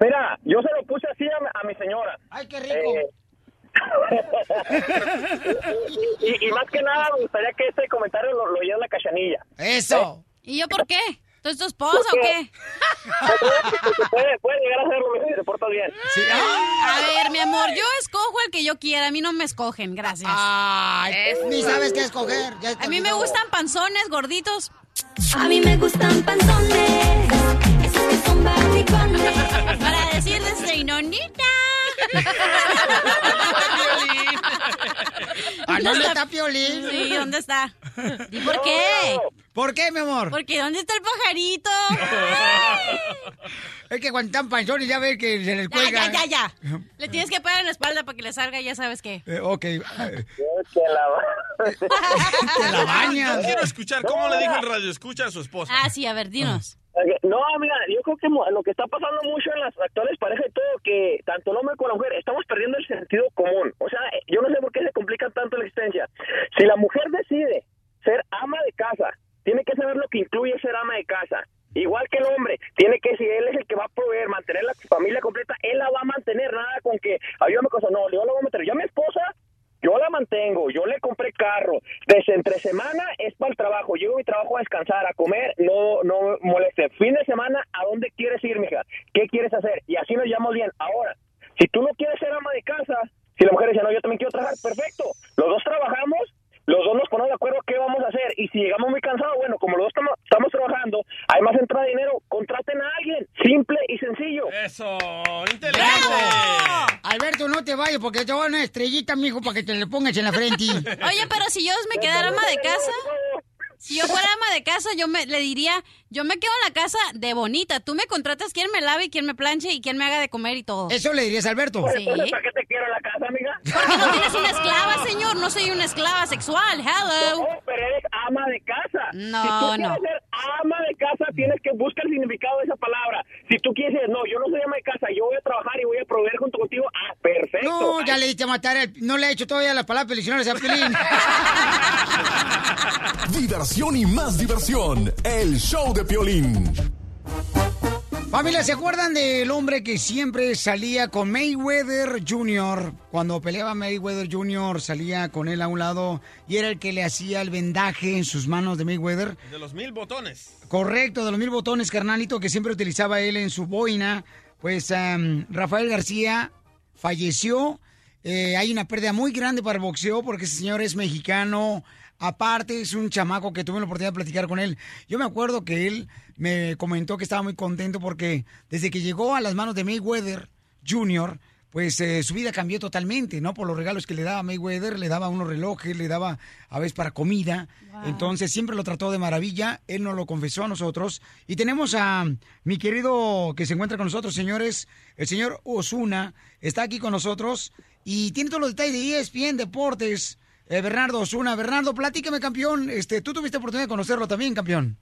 Mira, yo se lo puse así a, mi- a mi señora. ¡Ay, qué rico! y, y más que nada, me gustaría que este comentario lo, lo oyera la cachanilla. ¡Eso! ¿Y yo por qué? ¿Tú es tu esposa o qué? Puede, puede llegar a hacerlo si te portas bien. A ver, mi amor, yo escojo el que yo quiera. A mí no me escogen, gracias. Ay, ni sabes qué escoger. Ya a mí me gustan panzones, gorditos. A mí me gustan panzones. Esos que son barricones. Para decirles soy nonita. ¿A dónde está Piolín? Sí, ¿dónde está? ¿Y por qué? ¿Por qué, mi amor? Porque ¿dónde está el pajarito? Es que cuando están panzones ya ves que se les Ya, cuelga. ya, ya, ya. Le tienes que pegar en la espalda para que le salga, ya sabes qué. Eh, ok. eh, Te la bañas. Quiero escuchar cómo le dijo el radio. Escucha a su esposa. Ah, sí, a ver, dinos. No, mira, yo creo que lo que está pasando mucho en las actuales parejas todo, que tanto el hombre como la mujer estamos perdiendo el sentido común. O sea, eh, yo no sé por qué se complica tanto la existencia. Si la mujer decide ser ama de casa, tiene que saber lo que incluye ser ama de casa. Igual que el hombre, tiene que, si él es el que va a proveer, mantener la familia completa, él la va a mantener, nada con que ayúdame con eso. No, yo la voy a meter. Yo a mi esposa yo la mantengo, yo le compré carro. Desde entre semana es para el trabajo. Llego a mi trabajo a descansar, a comer, no no moleste. Fin de semana, ¿a dónde quieres ir, mija? ¿Qué quieres hacer? Y así nos llevamos bien. Ahora, si tú no quieres ser ama de casa, si la mujer dice, no, yo también quiero trabajar, perfecto. Los dos trabajamos, los dos nos ponemos de acuerdo qué vamos a hacer. Y si llegamos muy cansados, bueno, como los dos estamos, estamos trabajando, hay más entrada de dinero, contraten a alguien. Simple y sencillo. Eso, inteligente. Alberto, no te te vayas porque te voy a dar una estrellita, mijo, para que te le pongas en la frente. Oye, pero si yo me quedara ama de casa, si yo fuera ama de casa, yo me, le diría, yo me quedo en la casa de bonita. Tú me contratas quien me lave, quien me planche y quien me haga de comer y todo. Eso le dirías a Alberto. Sí. ¿Para qué te quiero en la casa, amiga? Porque no tienes una esclava, señor. No soy una esclava sexual. Hello. No, pero eres ama de casa. No, si tú no. quieres ser ama de casa, tienes que buscar el significado de esa palabra. Si tú quieres, no, yo no soy ama de casa, yo voy a trabajar y voy a proveer junto contigo, ah, perfecto. No, ya le diste a matar, el- no le he hecho todavía las palabras diccionarios a Piolín. Diversión y más diversión. El show de Piolín. Familia, ¿se acuerdan del hombre que siempre salía con Mayweather Jr.? Cuando peleaba Mayweather Jr., salía con él a un lado y era el que le hacía el vendaje en sus manos de Mayweather. De los mil botones. Correcto, de los mil botones, carnalito, que siempre utilizaba él en su boina. Pues Rafael García falleció. Eh, hay una pérdida muy grande para el boxeo porque ese señor es mexicano. Aparte, es un chamaco que tuve la oportunidad de platicar con él. Yo me acuerdo que él me comentó que estaba muy contento porque desde que llegó a las manos de Mayweather Jr., pues eh, su vida cambió totalmente, ¿no? Por los regalos que le daba Mayweather, le daba unos relojes, le daba a veces para comida. Entonces siempre lo trató de maravilla, él nos lo confesó a nosotros. Y tenemos a mi querido que se encuentra con nosotros, señores, el señor Osuna, está aquí con nosotros y tiene todos los detalles de ESPN Deportes. Eh, Bernardo Osuna, Bernardo, platícame, campeón. Este, tú tuviste oportunidad de conocerlo también, campeón.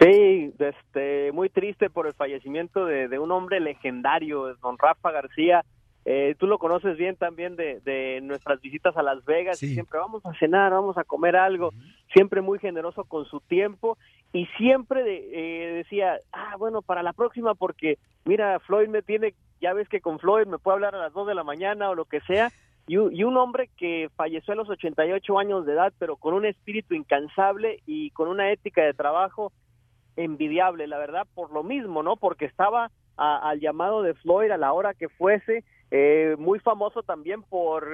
Sí, este, muy triste por el fallecimiento de, de un hombre legendario, don Rafa García. Eh, tú lo conoces bien también de, de nuestras visitas a Las Vegas. y Siempre vamos a cenar, vamos a comer algo. Siempre muy generoso con su tiempo y siempre de- eh, decía, ah, bueno, para la próxima porque mira, Floyd me tiene, ya ves que con Floyd me puede hablar a las 2 de la mañana o lo que sea. Y, un- hombre que falleció a los 88 años de edad, pero con un espíritu incansable y con una ética de trabajo envidiable, la verdad, por lo mismo, ¿no? Porque estaba a- al llamado de Floyd a la hora que fuese, eh, muy famoso también por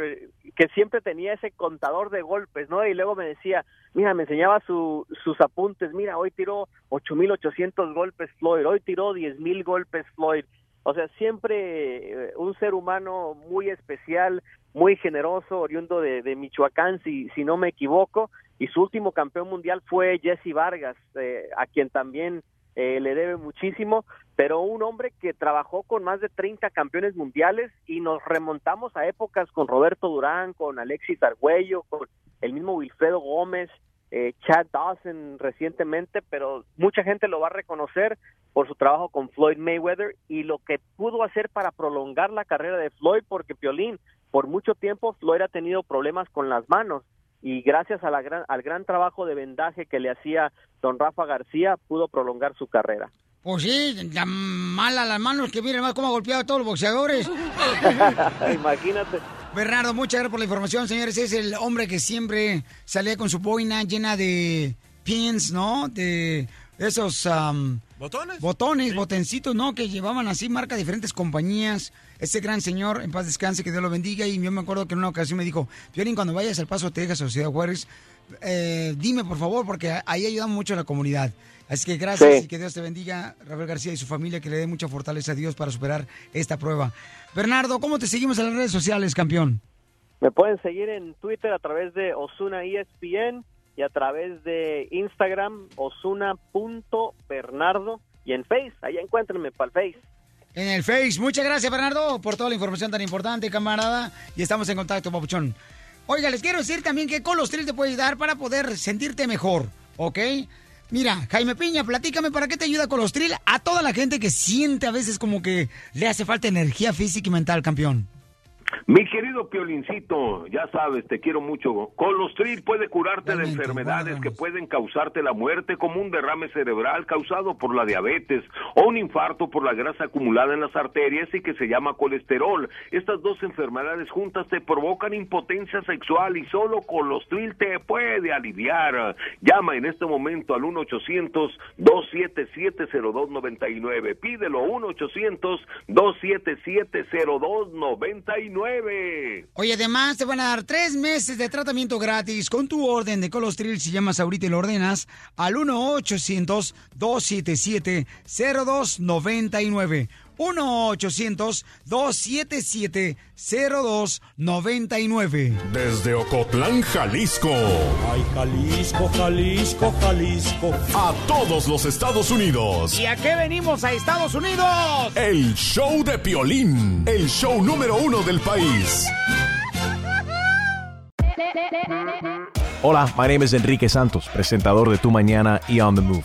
que siempre tenía ese contador de golpes, ¿no? Y luego me decía, mira, me enseñaba su- sus apuntes, mira, hoy tiró 8.800 golpes Floyd, hoy tiró 10.000 golpes Floyd. O sea, siempre eh, un ser humano muy especial, muy generoso, oriundo de, Michoacán, si, si no me equivoco, y su último campeón mundial fue Jesse Vargas, eh, a quien también eh, le debe muchísimo, pero un hombre que trabajó con más de 30 campeones mundiales y nos remontamos a épocas con Roberto Durán, con Alexis Argüello, con el mismo Wilfredo Gómez, eh, Chad Dawson recientemente, pero mucha gente lo va a reconocer por su trabajo con Floyd Mayweather y lo que pudo hacer para prolongar la carrera de Floyd, porque Piolín, por mucho tiempo Floyd ha tenido problemas con las manos y gracias a la gran, al gran trabajo de vendaje que le hacía don Rafa García, pudo prolongar su carrera. Pues sí, tan mala las manos que miren más cómo ha golpeado a todos los boxeadores. Imagínate. Bernardo, muchas gracias por la información, señores. Es el hombre que siempre salía con su boina llena de pins, ¿no? De esos am, ¿Botones? botones, botencitos, ¿no? Que llevaban así marca de diferentes compañías. Ese gran señor, en paz descanse, que Dios lo bendiga. Y yo me acuerdo que en una ocasión me dijo, Piolín, cuando vayas al Paso, Texas o Ciudad Juárez, eh, dime por favor, porque ahí ayudamos mucho a la comunidad. Así que gracias Sí. y que Dios te bendiga, Rafael García y su familia, que le dé mucha fortaleza a Dios para superar esta prueba. Bernardo, ¿cómo te seguimos en las redes sociales, campeón? Me pueden seguir en Twitter a través de Osuna ESPN y a través de Instagram osuna.bernardo y en Face, ahí encuéntrenme para el Face. En el Face. Muchas gracias, Bernardo, por toda la información tan importante, camarada. Y estamos en contacto, papuchón. Oiga, les quiero decir también que Colostril te puede ayudar para poder sentirte mejor, ¿ok? Mira, Jaime Piña, platícame para qué te ayuda Colostril a toda la gente que siente a veces como que le hace falta energía física y mental, campeón. Mi querido Piolincito, ya sabes, te quiero mucho. Colostril puede curarte de enfermedades que pueden causarte la muerte, como un derrame cerebral causado por la diabetes o un infarto por la grasa acumulada en las arterias y que se llama colesterol. Estas dos enfermedades juntas te provocan impotencia sexual y solo Colostril te puede aliviar. Llama en este momento al 1-800-277-0299. Pídelo 1-800-277-0299. Oye, además te van a dar tres meses de tratamiento gratis con tu orden de Colostril. Si llamas ahorita y lo ordenas al 1-800-277-0299. 1-800-277-0299. Desde Ocotlán, Jalisco. Ay, Jalisco, Jalisco, Jalisco. A todos los Estados Unidos. ¿Y a qué venimos a Estados Unidos? El show de Piolín. El show número uno del país. Hola, my name is Enrique Santos, presentador de Tu Mañana y On the Move.